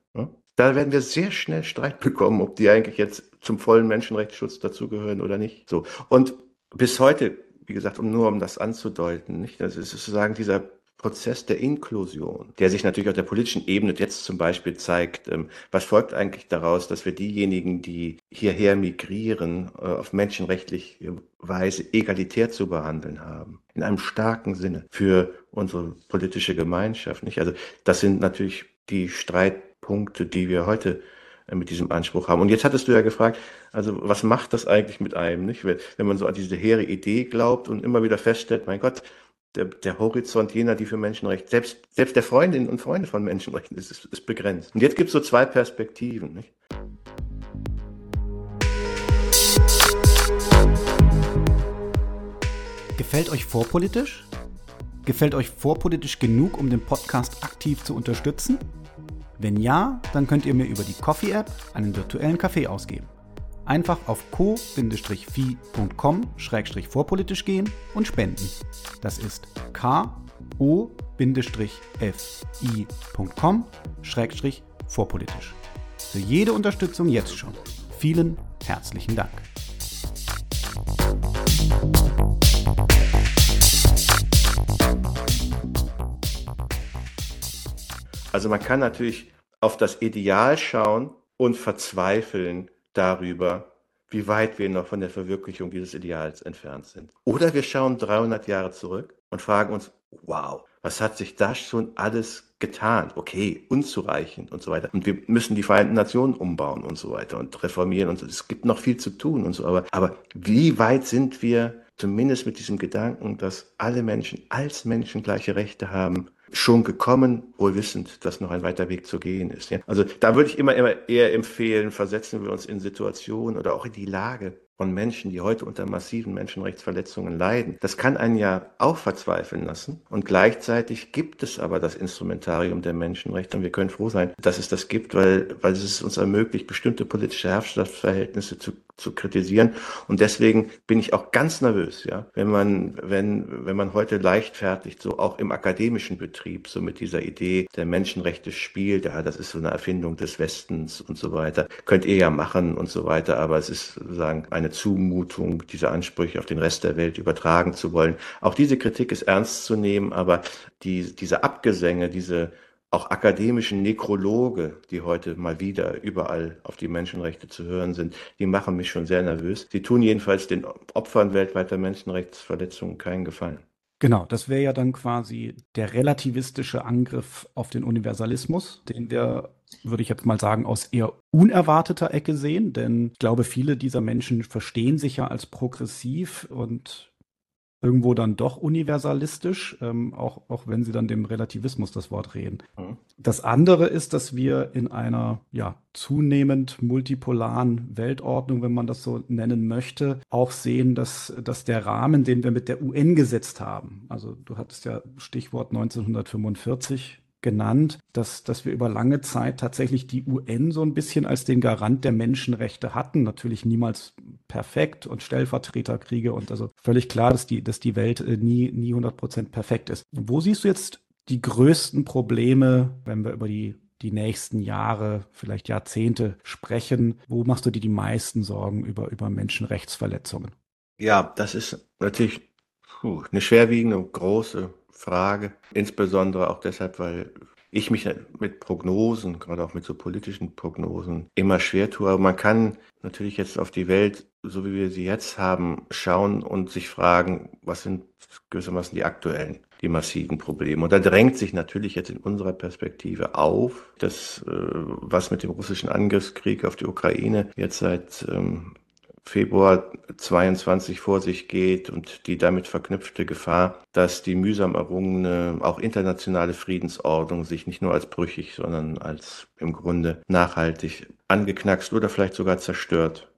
Da werden wir sehr schnell Streit bekommen, ob die eigentlich jetzt zum vollen Menschenrechtsschutz dazugehören oder nicht. So. Und bis heute, wie gesagt, um nur um das anzudeuten, nicht? Das ist sozusagen dieser Prozess der Inklusion, der sich natürlich auf der politischen Ebene jetzt zum Beispiel zeigt. Ähm, was folgt eigentlich daraus, dass wir diejenigen, die hierher migrieren, äh, auf menschenrechtliche Weise egalitär zu behandeln haben? In einem starken Sinne für unsere politische Gemeinschaft, nicht? Also, das sind natürlich die Streitpunkte, die wir heute äh, mit diesem Anspruch haben. Und jetzt hattest du ja gefragt, also was macht das eigentlich mit einem, nicht? Wenn man so an diese hehre Idee glaubt und immer wieder feststellt, mein Gott, der, der Horizont jener, die für Menschenrechte, selbst, selbst der Freundinnen und Freunde von Menschenrechten ist, ist, ist begrenzt. Und jetzt gibt es so zwei Perspektiven. Nicht? Gefällt euch vorpolitisch? Gefällt euch vorpolitisch genug, um den Podcast aktiv zu unterstützen? Wenn ja, dann könnt ihr mir über die Coffee-App einen virtuellen Kaffee ausgeben. Einfach auf co-fi.com-vorpolitisch gehen und spenden. Das ist ko-fi.com-vorpolitisch. Für jede Unterstützung jetzt schon. Vielen herzlichen Dank. Also man kann natürlich auf das Ideal schauen und verzweifeln darüber, wie weit wir noch von der Verwirklichung dieses Ideals entfernt sind. Oder wir schauen 300 Jahre zurück und fragen uns, wow, was hat sich da schon alles getan? Okay, unzureichend und so weiter. Und wir müssen die Vereinten Nationen umbauen und so weiter und reformieren und so. Es gibt noch viel zu tun und so. Aber, aber wie weit sind wir zumindest mit diesem Gedanken, dass alle Menschen als Menschen gleiche Rechte haben, schon gekommen, wohl wissend, dass noch ein weiter Weg zu gehen ist. Ja? Also da würde ich immer, immer eher empfehlen, versetzen wir uns in Situationen oder auch in die Lage, von Menschen, die heute unter massiven Menschenrechtsverletzungen leiden. Das kann einen ja auch verzweifeln lassen. Und gleichzeitig gibt es aber das Instrumentarium der Menschenrechte. Und wir können froh sein, dass es das gibt, weil, weil es uns ermöglicht, bestimmte politische Herrschaftsverhältnisse zu, zu kritisieren. Und deswegen bin ich auch ganz nervös, ja, wenn man, wenn, wenn man heute leichtfertig so auch im akademischen Betrieb so mit dieser Idee der Menschenrechte spielt. Ja, das ist so eine Erfindung des Westens und so weiter. Könnt ihr ja machen und so weiter. Aber es ist sozusagen eine Zumutung, diese Ansprüche auf den Rest der Welt übertragen zu wollen. Auch diese Kritik ist ernst zu nehmen, aber die, diese Abgesänge, diese auch akademischen Nekrologe, die heute mal wieder überall auf die Menschenrechte zu hören sind, die machen mich schon sehr nervös. Sie tun jedenfalls den Opfern weltweiter Menschenrechtsverletzungen keinen Gefallen. Genau, das wäre ja dann quasi der relativistische Angriff auf den Universalismus, den wir, würde ich jetzt mal sagen, aus eher unerwarteter Ecke sehen. Denn ich glaube, viele dieser Menschen verstehen sich ja als progressiv und irgendwo dann doch universalistisch, ähm, auch, auch wenn sie dann dem Relativismus das Wort reden. Mhm. Das andere ist, dass wir in einer ja, zunehmend multipolaren Weltordnung, wenn man das so nennen möchte, auch sehen, dass, dass der Rahmen, den wir mit der UN gesetzt haben, also du hattest ja Stichwort 1945, genannt, dass, dass wir über lange Zeit tatsächlich die UN so ein bisschen als den Garant der Menschenrechte hatten. Natürlich niemals perfekt und Stellvertreterkriege und also völlig klar, dass die, dass die Welt äh, nie, nie 100 Prozent perfekt ist. Wo siehst du jetzt die größten Probleme, wenn wir über die die nächsten Jahre, vielleicht Jahrzehnte sprechen. Wo machst du dir die meisten Sorgen über, über Menschenrechtsverletzungen? Ja, das ist natürlich puh, eine schwerwiegende, große Frage. Insbesondere auch deshalb, weil ich mich mit Prognosen, gerade auch mit so politischen Prognosen, immer schwer tue. Aber man kann natürlich jetzt auf die Welt, so wie wir sie jetzt haben, schauen und sich fragen, was sind gewissermaßen die aktuellen, die massiven Probleme. Und da drängt sich natürlich jetzt in unserer Perspektive auf, dass äh, was mit dem russischen Angriffskrieg auf die Ukraine jetzt seit ähm, Februar 22 vor sich geht und die damit verknüpfte Gefahr, dass die mühsam errungene, auch internationale Friedensordnung sich nicht nur als brüchig, sondern als im Grunde nachhaltig angeknackst oder vielleicht sogar zerstört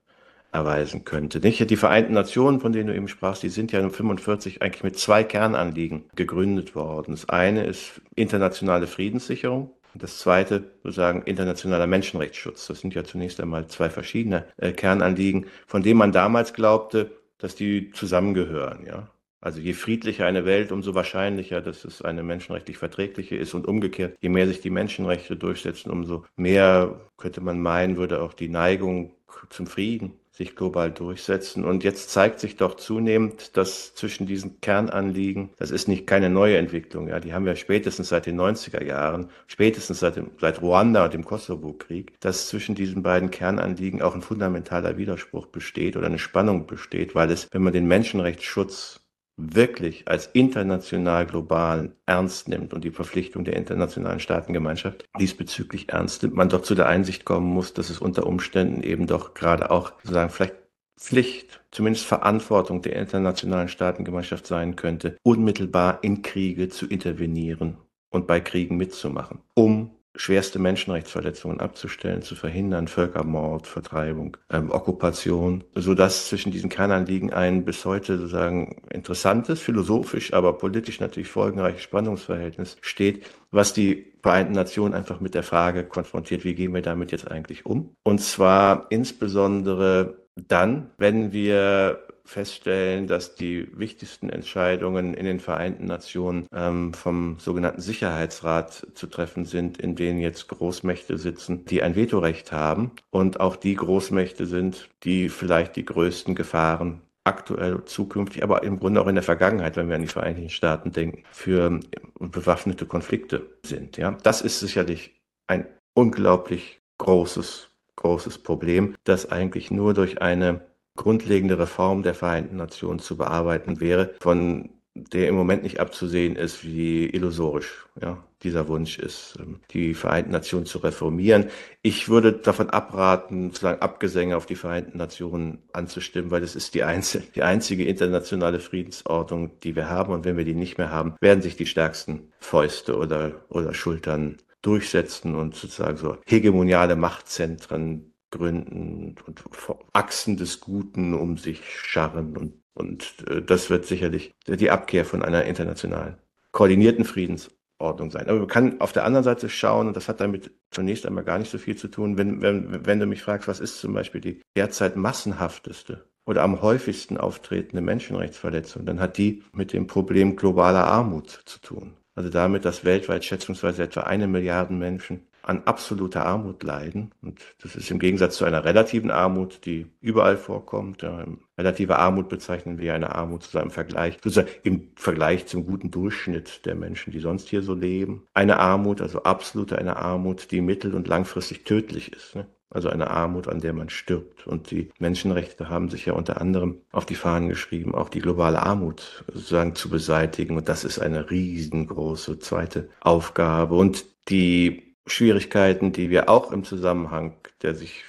erweisen könnte. Nicht? Die Vereinten Nationen, von denen du eben sprachst, die sind ja 1945 eigentlich mit zwei Kernanliegen gegründet worden. Das eine ist internationale Friedenssicherung. Und das zweite, sozusagen, internationaler Menschenrechtsschutz. Das sind ja zunächst einmal zwei verschiedene äh, Kernanliegen, von denen man damals glaubte, dass die zusammengehören, ja. Also je friedlicher eine Welt, umso wahrscheinlicher, dass es eine menschenrechtlich verträgliche ist und umgekehrt, je mehr sich die Menschenrechte durchsetzen, umso mehr könnte man meinen, würde auch die Neigung zum Frieden sich global durchsetzen. Und jetzt zeigt sich doch zunehmend, dass zwischen diesen Kernanliegen, das ist nicht keine neue Entwicklung, ja, die haben wir spätestens seit den 90er Jahren, spätestens seit, dem, seit Ruanda und dem Kosovo-Krieg, dass zwischen diesen beiden Kernanliegen auch ein fundamentaler Widerspruch besteht oder eine Spannung besteht, weil es, wenn man den Menschenrechtsschutz wirklich als international global ernst nimmt und die Verpflichtung der internationalen Staatengemeinschaft diesbezüglich ernst nimmt, man doch zu der Einsicht kommen muss, dass es unter Umständen eben doch gerade auch sozusagen vielleicht Pflicht, zumindest Verantwortung der internationalen Staatengemeinschaft sein könnte, unmittelbar in Kriege zu intervenieren und bei Kriegen mitzumachen, um schwerste Menschenrechtsverletzungen abzustellen, zu verhindern, Völkermord, Vertreibung, ähm, Okkupation, so dass zwischen diesen Kernanliegen ein bis heute sozusagen interessantes, philosophisch, aber politisch natürlich folgenreiches Spannungsverhältnis steht, was die Vereinten Nationen einfach mit der Frage konfrontiert, wie gehen wir damit jetzt eigentlich um? Und zwar insbesondere dann, wenn wir feststellen, dass die wichtigsten Entscheidungen in den Vereinten Nationen ähm, vom sogenannten Sicherheitsrat zu treffen sind, in denen jetzt Großmächte sitzen, die ein Vetorecht haben und auch die Großmächte sind, die vielleicht die größten Gefahren aktuell, zukünftig, aber im Grunde auch in der Vergangenheit, wenn wir an die Vereinigten Staaten denken, für bewaffnete Konflikte sind. Ja, das ist sicherlich ein unglaublich großes, großes Problem, das eigentlich nur durch eine grundlegende Reform der Vereinten Nationen zu bearbeiten wäre, von der im Moment nicht abzusehen ist, wie illusorisch ja, dieser Wunsch ist, ähm, die Vereinten Nationen zu reformieren. Ich würde davon abraten, sozusagen Abgesänge auf die Vereinten Nationen anzustimmen, weil es ist die, einzige, die einzige internationale Friedensordnung, die wir haben. Und wenn wir die nicht mehr haben, werden sich die stärksten Fäuste oder, oder Schultern durchsetzen und sozusagen so hegemoniale Machtzentren gründen und Achsen des Guten um sich scharren. Und, und äh, das wird sicherlich die Abkehr von einer internationalen, koordinierten Friedensordnung sein. Aber man kann auf der anderen Seite schauen, und das hat damit zunächst einmal gar nicht so viel zu tun, wenn, wenn, wenn du mich fragst, was ist zum Beispiel die derzeit massenhafteste oder am häufigsten auftretende Menschenrechtsverletzung, dann hat die mit dem Problem globaler Armut zu tun. Also damit, dass weltweit schätzungsweise etwa eine Milliarde Menschen an absoluter Armut leiden. Und das ist im Gegensatz zu einer relativen Armut, die überall vorkommt. Ja, relative Armut bezeichnen wir eine Armut sozusagen im Vergleich, sozusagen im Vergleich zum guten Durchschnitt der Menschen, die sonst hier so leben. Eine Armut, also absolute eine Armut, die mittel- und langfristig tödlich ist. Ne? Also eine Armut, an der man stirbt. Und die Menschenrechte haben sich ja unter anderem auf die Fahnen geschrieben, auch die globale Armut sozusagen zu beseitigen. Und das ist eine riesengroße zweite Aufgabe. Und die Schwierigkeiten, die wir auch im Zusammenhang der sich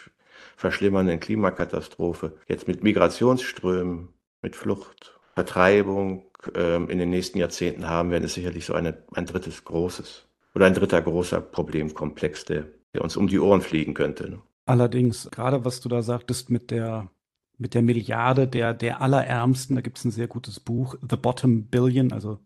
verschlimmernden Klimakatastrophe jetzt mit Migrationsströmen, mit Flucht, Vertreibung ähm, in den nächsten Jahrzehnten haben werden, ist sicherlich so eine, ein drittes großes oder ein dritter großer Problemkomplex, der, der uns um die Ohren fliegen könnte. Ne? Allerdings, gerade was du da sagtest mit der mit der Milliarde der, der Allerärmsten, da gibt es ein sehr gutes Buch, The Bottom Billion, also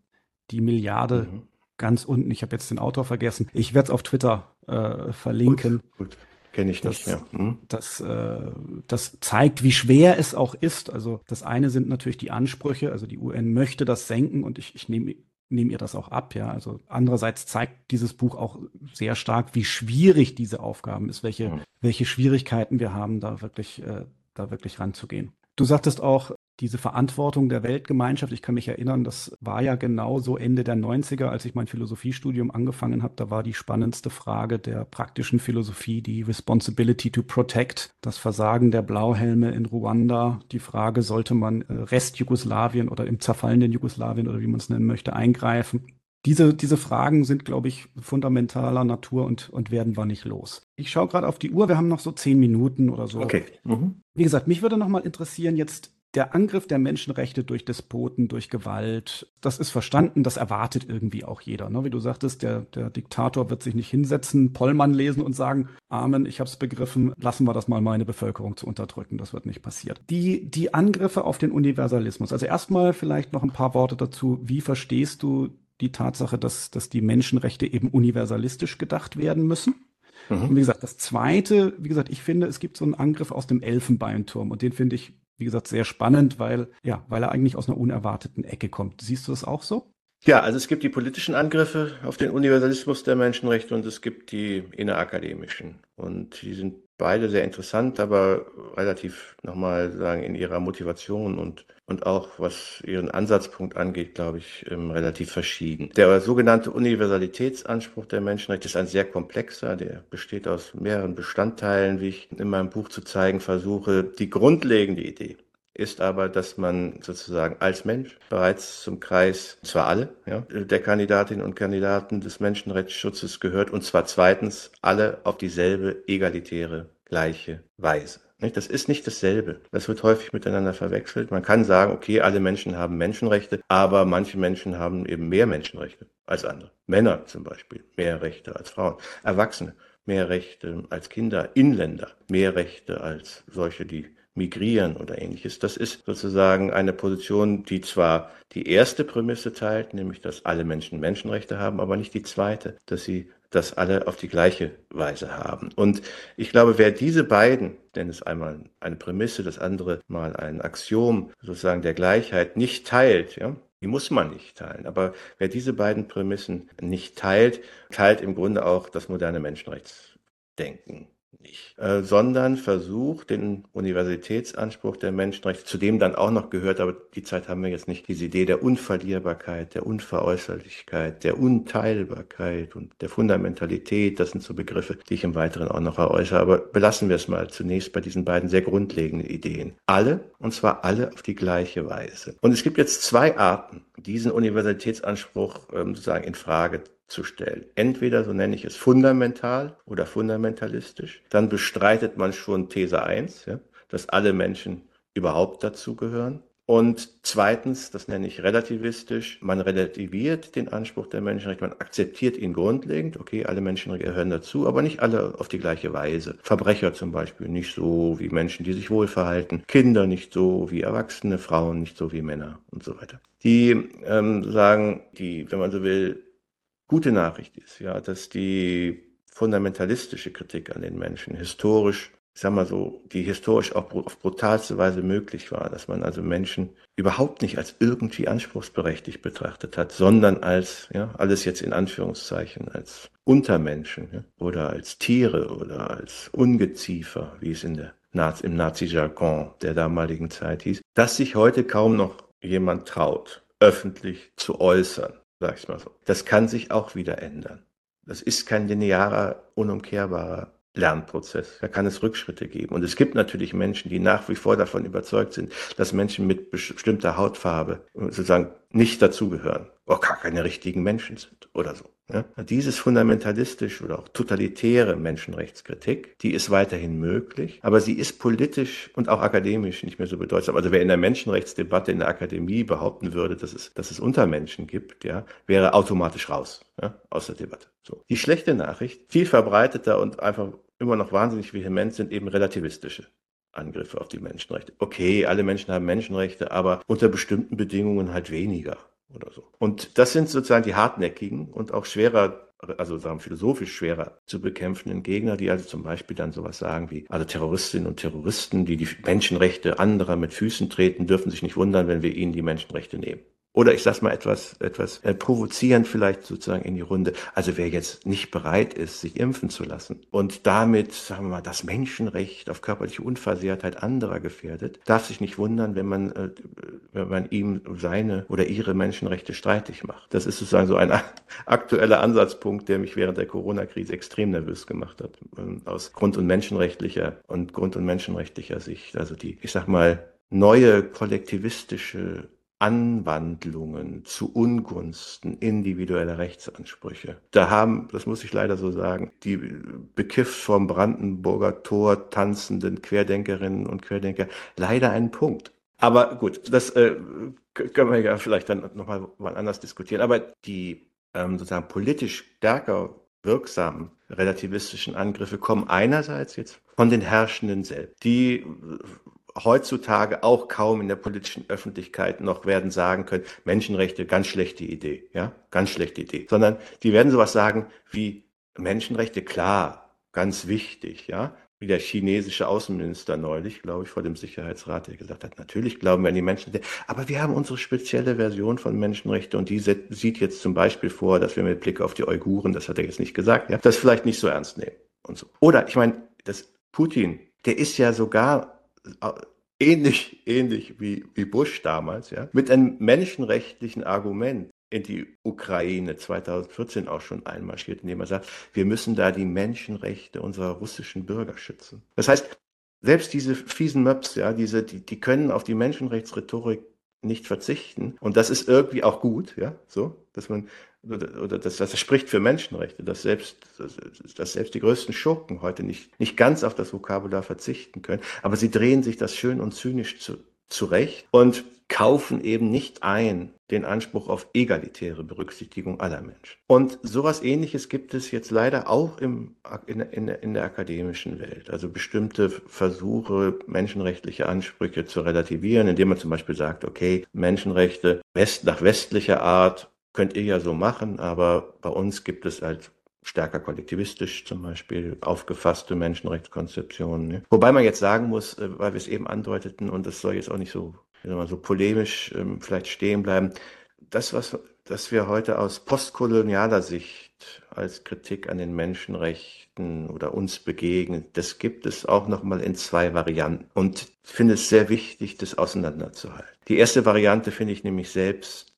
die Milliarde mhm ganz unten. Ich habe jetzt den Autor vergessen. Ich werde es auf Twitter äh, verlinken. Gut, gut. kenne ich das, ja. Hm. Das, äh, das zeigt, wie schwer es auch ist. Also das eine sind natürlich die Ansprüche. Also die UN möchte das senken und ich, ich nehme nehme ihr das auch ab, ja. Also andererseits zeigt dieses Buch auch sehr stark, wie schwierig diese Aufgaben ist, welche, hm. welche Schwierigkeiten wir haben, da wirklich, äh, da wirklich ranzugehen. Du sagtest auch, diese Verantwortung der Weltgemeinschaft. Ich kann mich erinnern, das war ja genau so Ende der 90er, als ich mein Philosophiestudium angefangen habe. Da war die spannendste Frage der praktischen Philosophie die Responsibility to Protect, das Versagen der Blauhelme in Ruanda. Die Frage, sollte man äh, Restjugoslawien oder im zerfallenden Jugoslawien oder wie man es nennen möchte, eingreifen? diese, diese Fragen sind, glaube ich, fundamentaler Natur und, und werden wir nicht los. Ich schaue gerade auf die Uhr, wir haben noch so zehn Minuten oder so. Okay. Mhm. Wie gesagt, mich würde noch mal interessieren, jetzt der Angriff der Menschenrechte durch Despoten, durch Gewalt, das ist verstanden, das erwartet irgendwie auch jeder. Ne? Wie du sagtest, der, der Diktator wird sich nicht hinsetzen, Pollmann lesen und sagen, Amen, ich habe es begriffen, lassen wir das mal, meine Bevölkerung zu unterdrücken. Das wird nicht passieren. Die, die Angriffe auf den Universalismus. Also erstmal vielleicht noch ein paar Worte dazu. Wie verstehst du die Tatsache, dass, dass die Menschenrechte eben universalistisch gedacht werden müssen? Mhm. Und wie gesagt, das Zweite, wie gesagt, ich finde, es gibt so einen Angriff aus dem Elfenbeinturm und den finde ich wie gesagt, sehr spannend, weil, ja, weil er eigentlich aus einer unerwarteten Ecke kommt. Siehst du das auch so? Ja, also es gibt die politischen Angriffe auf den Universalismus der Menschenrechte und es gibt die innerakademischen. Und die sind beide sehr interessant, aber relativ nochmal sagen in ihrer Motivation und, und auch was ihren Ansatzpunkt angeht, glaube ich, ähm, relativ verschieden. Der sogenannte Universalitätsanspruch der Menschenrechte ist ein sehr komplexer, der besteht aus mehreren Bestandteilen, wie ich in meinem Buch zu zeigen versuche. Die grundlegende Idee ist aber, dass man sozusagen als Mensch bereits zum Kreis, zwar alle, ja, der Kandidatinnen und Kandidaten des Menschenrechtsschutzes gehört, und zwar zweitens alle auf dieselbe egalitäre, gleiche Weise. Das ist nicht dasselbe. Das wird häufig miteinander verwechselt. Man kann sagen, okay, alle Menschen haben Menschenrechte, aber manche Menschen haben eben mehr Menschenrechte als andere. Männer zum Beispiel, mehr Rechte als Frauen. Erwachsene, mehr Rechte als Kinder. Inländer, mehr Rechte als solche, die migrieren oder ähnliches. Das ist sozusagen eine Position, die zwar die erste Prämisse teilt, nämlich dass alle Menschen Menschenrechte haben, aber nicht die zweite, dass sie das alle auf die gleiche Weise haben. Und ich glaube, wer diese beiden, denn es einmal eine Prämisse, das andere mal ein Axiom sozusagen der Gleichheit nicht teilt, ja, die muss man nicht teilen. Aber wer diese beiden Prämissen nicht teilt, teilt im Grunde auch das moderne Menschenrechtsdenken nicht, äh, sondern versucht, den Universitätsanspruch der Menschenrechte, zu dem dann auch noch gehört, aber die Zeit haben wir jetzt nicht, diese Idee der Unverlierbarkeit, der Unveräußerlichkeit, der Unteilbarkeit und der Fundamentalität, das sind so Begriffe, die ich im Weiteren auch noch eräußere, aber belassen wir es mal zunächst bei diesen beiden sehr grundlegenden Ideen. Alle, und zwar alle auf die gleiche Weise. Und es gibt jetzt zwei Arten, diesen Universitätsanspruch ähm, sozusagen in Frage zu stellen. Entweder, so nenne ich es, fundamental oder fundamentalistisch. Dann bestreitet man schon These 1, ja, dass alle Menschen überhaupt dazugehören. Und zweitens, das nenne ich relativistisch, man relativiert den Anspruch der Menschenrechte, man akzeptiert ihn grundlegend, okay, alle Menschen gehören dazu, aber nicht alle auf die gleiche Weise. Verbrecher zum Beispiel nicht so wie Menschen, die sich wohlverhalten, Kinder nicht so wie Erwachsene, Frauen nicht so wie Männer und so weiter. Die ähm, sagen, die, wenn man so will, gute Nachricht ist, ja, dass die fundamentalistische Kritik an den Menschen historisch, ich sag mal so, die historisch auch auf brutalste Weise möglich war, dass man also Menschen überhaupt nicht als irgendwie anspruchsberechtigt betrachtet hat, sondern als, ja, alles jetzt in Anführungszeichen, als Untermenschen ja, oder als Tiere oder als Ungeziefer, wie es in der Nazi, im Nazi-Jargon der damaligen Zeit hieß, dass sich heute kaum noch jemand traut, öffentlich zu äußern sag ich mal so. Das kann sich auch wieder ändern. Das ist kein linearer, unumkehrbarer Lernprozess. Da kann es Rückschritte geben. Und es gibt natürlich Menschen, die nach wie vor davon überzeugt sind, dass Menschen mit bestimmter Hautfarbe sozusagen nicht dazugehören, oder gar keine richtigen Menschen sind oder so. Ja? Dieses fundamentalistische oder auch totalitäre Menschenrechtskritik, die ist weiterhin möglich, aber sie ist politisch und auch akademisch nicht mehr so bedeutsam. Also wer in der Menschenrechtsdebatte in der Akademie behaupten würde, dass es, dass es Untermenschen gibt, ja, wäre automatisch raus ja, aus der Debatte. So. Die schlechte Nachricht, viel verbreiteter und einfach immer noch wahnsinnig vehement sind eben relativistische Angriffe auf die Menschenrechte. Okay, alle Menschen haben Menschenrechte, aber unter bestimmten Bedingungen halt weniger oder so. Und das sind sozusagen die hartnäckigen und auch schwerer also sagen philosophisch schwerer zu bekämpfenden Gegner, die also zum Beispiel dann sowas sagen wie, also Terroristinnen und Terroristen, die die Menschenrechte anderer mit Füßen treten, dürfen sich nicht wundern, wenn wir ihnen die Menschenrechte nehmen. Oder ich sag's mal etwas, etwas äh, provozierend vielleicht sozusagen in die Runde. Also wer jetzt nicht bereit ist, sich impfen zu lassen und damit, sagen wir mal, das Menschenrecht auf körperliche Unversehrtheit anderer gefährdet, darf sich nicht wundern, wenn man, äh, wenn man ihm seine oder ihre Menschenrechte streitig macht. Das ist sozusagen so ein aktueller Ansatzpunkt, der mich während der Corona-Krise extrem nervös gemacht hat, ähm, aus Grund- und menschenrechtlicher und Grund- und menschenrechtlicher Sicht. Also die, ich sag mal, neue kollektivistische Anwandlungen zu Ungunsten individueller Rechtsansprüche. Da haben, das muss ich leider so sagen, die bekifft vom Brandenburger Tor tanzenden Querdenkerinnen und Querdenker leider einen Punkt. Aber gut, das äh, können wir ja vielleicht dann nochmal mal anders diskutieren. Aber die ähm, sozusagen politisch stärker wirksamen relativistischen Angriffe kommen einerseits jetzt von den Herrschenden selbst, die heutzutage auch kaum in der politischen Öffentlichkeit noch werden sagen können, Menschenrechte, ganz schlechte Idee, ja, ganz schlechte Idee, sondern die werden sowas sagen wie Menschenrechte, klar, ganz wichtig, ja, wie der chinesische Außenminister neulich, glaube ich, vor dem Sicherheitsrat, der gesagt hat, natürlich glauben wir an die Menschenrechte, aber wir haben unsere spezielle Version von Menschenrechten und die sieht jetzt zum Beispiel vor, dass wir mit Blick auf die Uiguren, das hat er jetzt nicht gesagt, ja, das vielleicht nicht so ernst nehmen und so. Oder ich meine, das Putin, der ist ja sogar ähnlich, ähnlich wie, wie Bush damals, ja, mit einem menschenrechtlichen Argument in die Ukraine 2014 auch schon einmarschiert, indem er sagt, wir müssen da die Menschenrechte unserer russischen Bürger schützen. Das heißt, selbst diese fiesen Möps, ja, diese, die, die können auf die Menschenrechtsrhetorik nicht verzichten. Und das ist irgendwie auch gut, ja, so, dass man, oder, das, das spricht für Menschenrechte, dass selbst, dass selbst die größten Schurken heute nicht, nicht ganz auf das Vokabular verzichten können. Aber sie drehen sich das schön und zynisch zu, zurecht und kaufen eben nicht ein den Anspruch auf egalitäre Berücksichtigung aller Menschen. Und sowas ähnliches gibt es jetzt leider auch im, in, in, in der akademischen Welt. Also bestimmte Versuche, menschenrechtliche Ansprüche zu relativieren, indem man zum Beispiel sagt, okay, Menschenrechte West, nach westlicher Art könnt ihr ja so machen, aber bei uns gibt es halt stärker kollektivistisch zum Beispiel aufgefasste Menschenrechtskonzeptionen. Ne? Wobei man jetzt sagen muss, äh, weil wir es eben andeuteten, und das soll jetzt auch nicht so, so polemisch ähm, vielleicht stehen bleiben, das, was dass wir heute aus postkolonialer Sicht als Kritik an den Menschenrechten oder uns begegnen, das gibt es auch nochmal in zwei Varianten. Und ich finde es sehr wichtig, das auseinanderzuhalten. Die erste Variante finde ich nämlich selbst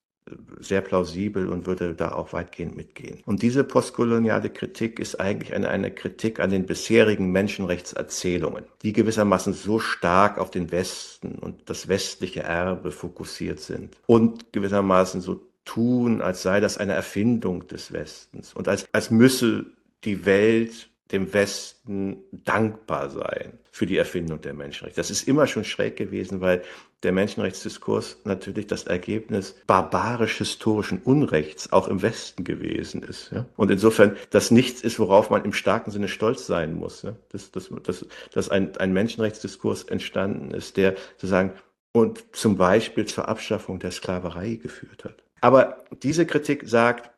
sehr plausibel und würde da auch weitgehend mitgehen. Und diese postkoloniale Kritik ist eigentlich eine, eine Kritik an den bisherigen Menschenrechtserzählungen, die gewissermaßen so stark auf den Westen und das westliche Erbe fokussiert sind und gewissermaßen so tun, als sei das eine Erfindung des Westens und als, als müsse die Welt dem Westen dankbar sein für die Erfindung der Menschenrechte. Das ist immer schon schräg gewesen, weil der Menschenrechtsdiskurs natürlich das Ergebnis barbarisch-historischen Unrechts auch im Westen gewesen ist. Ja? Und insofern das nichts ist, worauf man im starken Sinne stolz sein muss. Ja? Dass, dass, dass, dass ein, ein Menschenrechtsdiskurs entstanden ist, der sozusagen und zum Beispiel zur Abschaffung der Sklaverei geführt hat. Aber diese Kritik sagt,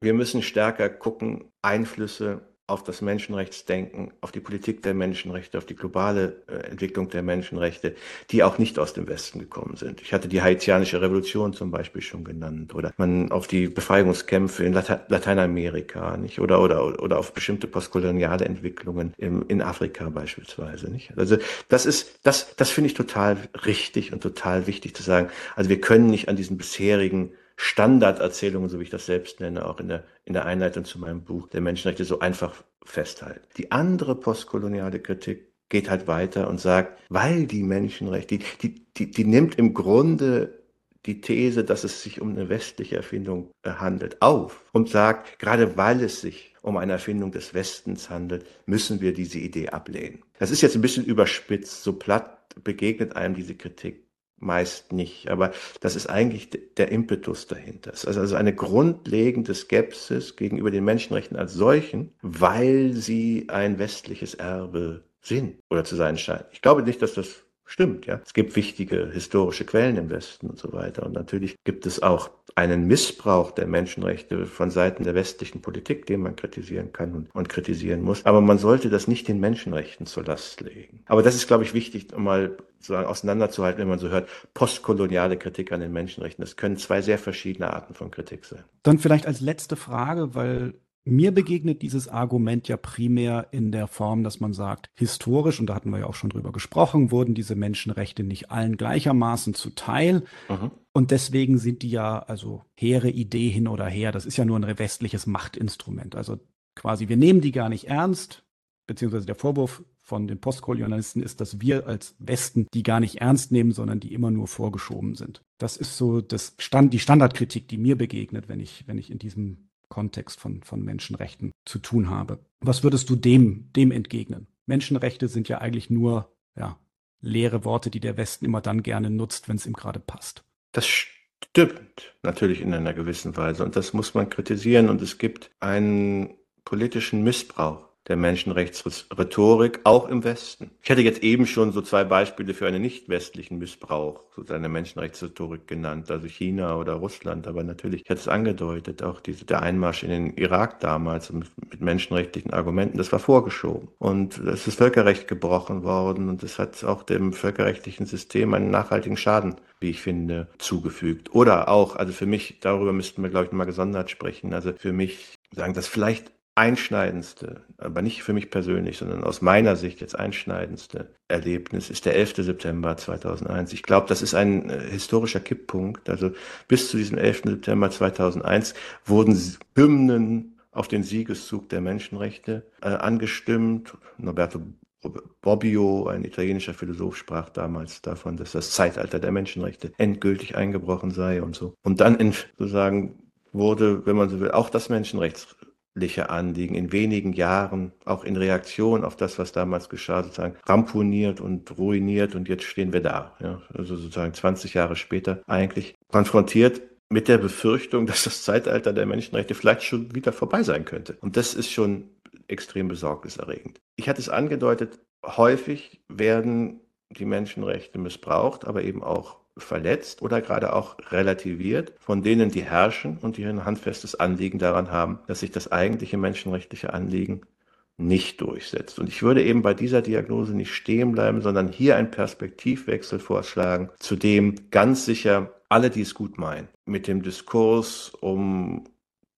wir müssen stärker gucken, Einflüsse auf das Menschenrechtsdenken, auf die Politik der Menschenrechte, auf die globale äh, Entwicklung der Menschenrechte, die auch nicht aus dem Westen gekommen sind. Ich hatte die haitianische Revolution zum Beispiel schon genannt oder man auf die Befreiungskämpfe in Late Lateinamerika, nicht oder oder oder auf bestimmte postkoloniale Entwicklungen im, in Afrika beispielsweise, nicht. Also das ist das das finde ich total richtig und total wichtig zu sagen. Also wir können nicht an diesen bisherigen Standarderzählungen, so wie ich das selbst nenne, auch in der, in der Einleitung zu meinem Buch der Menschenrechte so einfach festhalten. Die andere postkoloniale Kritik geht halt weiter und sagt, weil die Menschenrechte, die, die, die, die nimmt im Grunde die These, dass es sich um eine westliche Erfindung äh, handelt, auf und sagt, gerade weil es sich um eine Erfindung des Westens handelt, müssen wir diese Idee ablehnen. Das ist jetzt ein bisschen überspitzt, so platt begegnet einem diese Kritik meist nicht. Aber das ist eigentlich der Impetus dahinter. Es ist also eine grundlegende Skepsis gegenüber den Menschenrechten als solchen, weil sie ein westliches Erbe sind oder zu sein scheinen. Ich glaube nicht, dass das stimmt, ja. Es gibt wichtige historische Quellen im Westen und so weiter. Und natürlich gibt es auch einen Missbrauch der Menschenrechte von Seiten der westlichen Politik, den man kritisieren kann und, und kritisieren muss. Aber man sollte das nicht den Menschenrechten zur Last legen. Aber das ist, glaube ich, wichtig, um mal sozusagen auseinanderzuhalten, wenn man so hört, postkoloniale Kritik an den Menschenrechten. Das können zwei sehr verschiedene Arten von Kritik sein. Dann vielleicht als letzte Frage, weil mir begegnet dieses Argument ja primär in der Form, dass man sagt, historisch, und da hatten wir ja auch schon drüber gesprochen, wurden diese Menschenrechte nicht allen gleichermaßen zuteil. Mhm. Und deswegen sind die ja, also hehre Idee hin oder her, das ist ja nur ein westliches Machtinstrument. Also quasi, wir nehmen die gar nicht ernst, beziehungsweise der Vorwurf von den Postkolonialisten ist, dass wir als Westen die gar nicht ernst nehmen, sondern die immer nur vorgeschoben sind. Das ist so das Stand, die Standardkritik, die mir begegnet, wenn ich, wenn ich in diesem Kontext von, von Menschenrechten zu tun habe. Was würdest du dem, dem entgegnen? Menschenrechte sind ja eigentlich nur, ja, leere Worte, die der Westen immer dann gerne nutzt, wenn es ihm gerade passt. Das stimmt natürlich in einer gewissen Weise und das muss man kritisieren und es gibt einen politischen Missbrauch der Menschenrechtsrhetorik, auch im Westen. Ich hatte jetzt eben schon so zwei Beispiele für einen nicht westlichen Missbrauch sozusagen der Menschenrechtsrhetorik genannt, also China oder Russland, aber natürlich, ich hatte es angedeutet, auch diese, der Einmarsch in den Irak damals mit, menschenrechtlichen Argumenten, das war vorgeschoben. Und es ist Völkerrecht gebrochen worden und es hat auch dem völkerrechtlichen System einen nachhaltigen Schaden wie ich finde, zugefügt. Oder auch, also für mich, darüber müssten wir, glaube ich, nochmal gesondert sprechen. Also für mich sagen, das vielleicht einschneidendste, aber nicht für mich persönlich, sondern aus meiner Sicht jetzt einschneidendste Erlebnis ist der 11. September 2001. Ich glaube, das ist ein äh, historischer Kipppunkt. Also bis zu diesem 11. September 2001 wurden Hymnen auf den Siegeszug der Menschenrechte äh, angestimmt. Norberto Bobbio, ein italienischer Philosoph, sprach damals davon, dass das Zeitalter der Menschenrechte endgültig eingebrochen sei und so. Und dann in, sozusagen wurde, wenn man so will, auch das Menschenrechts Anliegen in wenigen Jahren, auch in Reaktion auf das, was damals geschah, sozusagen ramponiert und ruiniert und jetzt stehen wir da. Ja, also sozusagen 20 Jahre später eigentlich konfrontiert mit der Befürchtung, dass das Zeitalter der Menschenrechte vielleicht schon wieder vorbei sein könnte. Und das ist schon extrem besorgniserregend. Ich hatte es angedeutet, häufig werden die Menschenrechte missbraucht, aber eben auch verletzt oder gerade auch relativiert von denen, die herrschen und die ein handfestes Anliegen daran haben, dass sich das eigentliche menschenrechtliche Anliegen nicht durchsetzt. Und ich würde eben bei dieser Diagnose nicht stehen bleiben, sondern hier einen Perspektivwechsel vorschlagen, zu dem ganz sicher alle, die es gut meinen, mit dem Diskurs um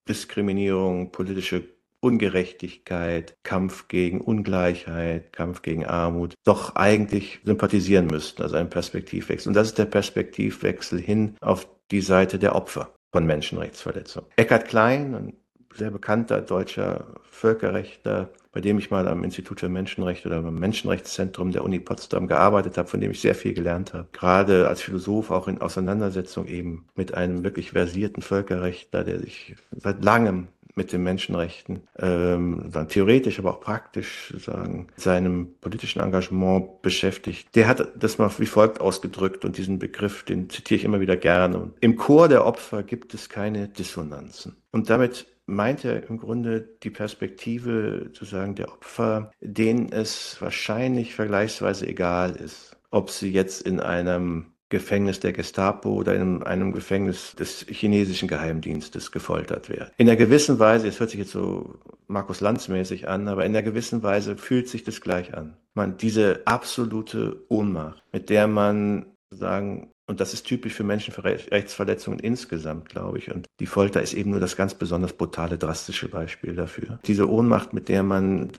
Diskriminierung, politische Ungerechtigkeit, Kampf gegen Ungleichheit, Kampf gegen Armut doch eigentlich sympathisieren müssten, also ein Perspektivwechsel. Und das ist der Perspektivwechsel hin auf die Seite der Opfer von Menschenrechtsverletzungen. Eckhard Klein, ein sehr bekannter deutscher Völkerrechtler, bei dem ich mal am Institut für Menschenrechte oder beim Menschenrechtszentrum der Uni Potsdam gearbeitet habe, von dem ich sehr viel gelernt habe. Gerade als Philosoph auch in Auseinandersetzung eben mit einem wirklich versierten Völkerrechtler, der sich seit langem mit den Menschenrechten, ähm, dann theoretisch, aber auch praktisch sagen, seinem politischen Engagement beschäftigt. Der hat das mal wie folgt ausgedrückt und diesen Begriff, den zitiere ich immer wieder gerne. Und Im Chor der Opfer gibt es keine Dissonanzen. Und damit meint er im Grunde die Perspektive sozusagen der Opfer, denen es wahrscheinlich vergleichsweise egal ist, ob sie jetzt in einem Gefängnis der Gestapo oder in einem Gefängnis des chinesischen Geheimdienstes gefoltert werden. In einer gewissen Weise, es hört sich jetzt so Markus Lanz mäßig an, aber in einer gewissen Weise fühlt sich das gleich an. Man, diese absolute Ohnmacht, mit der man sagen, und das ist typisch für Menschenrechtsverletzungen insgesamt, glaube ich. Und die Folter ist eben nur das ganz besonders brutale, drastische Beispiel dafür. Diese Ohnmacht, mit der man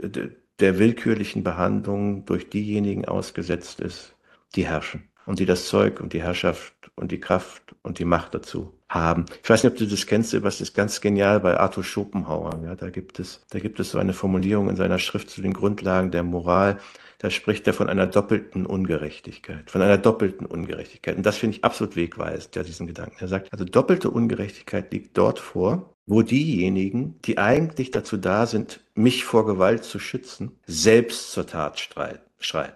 der willkürlichen Behandlung durch diejenigen ausgesetzt ist, die herrschen und die das Zeug und die Herrschaft und die Kraft und die Macht dazu haben. Ich weiß nicht, ob du das kennst, was ist ganz genial bei Arthur Schopenhauer. Ja, da gibt es, da gibt es so eine Formulierung in seiner Schrift zu den Grundlagen der Moral. Da spricht er von einer doppelten Ungerechtigkeit, von einer doppelten Ungerechtigkeit. Und das finde ich absolut wegweisend, ja, diesen Gedanken. Er sagt, also doppelte Ungerechtigkeit liegt dort vor, wo diejenigen, die eigentlich dazu da sind, mich vor Gewalt zu schützen, selbst zur Tat schreien.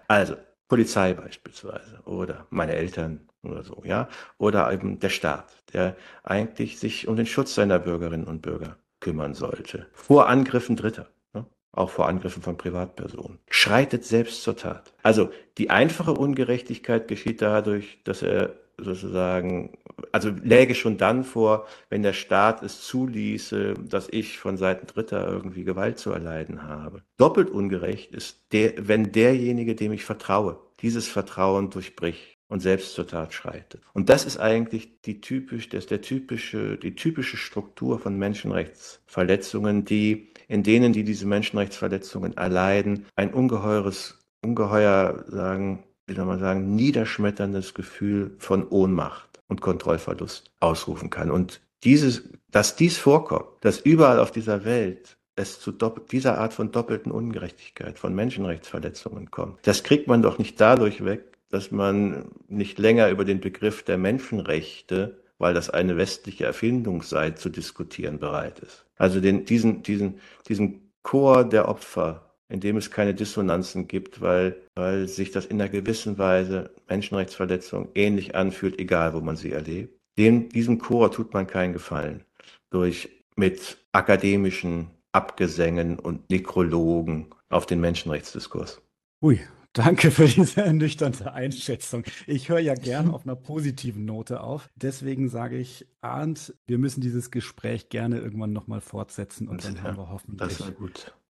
Also, Polizei beispielsweise oder meine Eltern oder so, ja, oder eben der Staat, der eigentlich sich um den Schutz seiner Bürgerinnen und Bürger kümmern sollte. Vor Angriffen Dritter, ne? auch vor Angriffen von Privatpersonen, schreitet selbst zur Tat. Also die einfache Ungerechtigkeit geschieht dadurch, dass er sozusagen, also läge schon dann vor, wenn der Staat es zuließe, dass ich von Seiten Dritter irgendwie Gewalt zu erleiden habe. Doppelt ungerecht ist der, wenn derjenige, dem ich vertraue, dieses Vertrauen durchbricht und selbst zur Tat schreitet. Und das ist eigentlich die typisch, das der typische, die typische Struktur von Menschenrechtsverletzungen, die, in denen, die diese Menschenrechtsverletzungen erleiden, ein ungeheures, ungeheuer, sagen, soll man sagen, niederschmetterndes Gefühl von Ohnmacht und Kontrollverlust ausrufen kann. Und dieses, dass dies vorkommt, dass überall auf dieser Welt es zu dieser Art von doppelten Ungerechtigkeit, von Menschenrechtsverletzungen kommt. Das kriegt man doch nicht dadurch weg, dass man nicht länger über den Begriff der Menschenrechte, weil das eine westliche Erfindung sei, zu diskutieren bereit ist. Also den, diesen, diesen, diesen Chor der Opfer, in dem es keine Dissonanzen gibt, weil, weil sich das in einer gewissen Weise Menschenrechtsverletzung ähnlich anfühlt, egal wo man sie erlebt. Dem, diesem Chor tut man keinen Gefallen durch mit akademischen Abgesängen und Nekrologen auf den Menschenrechtsdiskurs. Ui, danke für diese ernüchternde Einschätzung. Ich höre ja gern auf einer positiven Note auf. Deswegen sage ich, Arndt, wir müssen dieses Gespräch gerne irgendwann nochmal fortsetzen und dann ja, haben wir hoffentlich,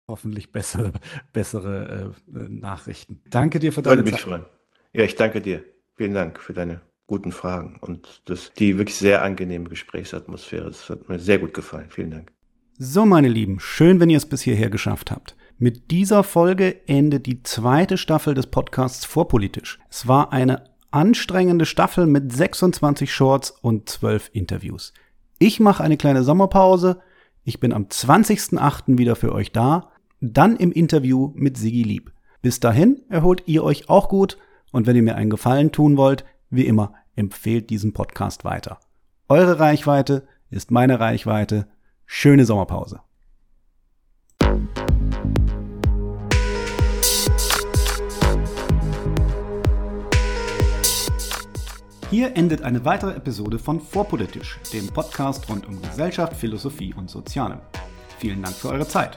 hoffentlich bessere, bessere äh, Nachrichten. Danke dir für deine Zeit. Mich freuen. Ja, ich danke dir. Vielen Dank für deine guten Fragen und das, die wirklich sehr angenehme Gesprächsatmosphäre. Das hat mir sehr gut gefallen. Vielen Dank. So, meine Lieben, schön, wenn ihr es bis hierher geschafft habt. Mit dieser Folge endet die zweite Staffel des Podcasts Vorpolitisch. Es war eine anstrengende Staffel mit 26 Shorts und 12 Interviews. Ich mache eine kleine Sommerpause. Ich bin am 20.08. wieder für euch da. Dann im Interview mit Sigi Lieb. Bis dahin erholt ihr euch auch gut und wenn ihr mir einen Gefallen tun wollt, wie immer, empfehlt diesen Podcast weiter. Eure Reichweite ist meine Reichweite. Schöne Sommerpause. Hier endet eine weitere Episode von Vorpolitisch, dem Podcast rund um Gesellschaft, Philosophie und Soziale. Vielen Dank für eure Zeit.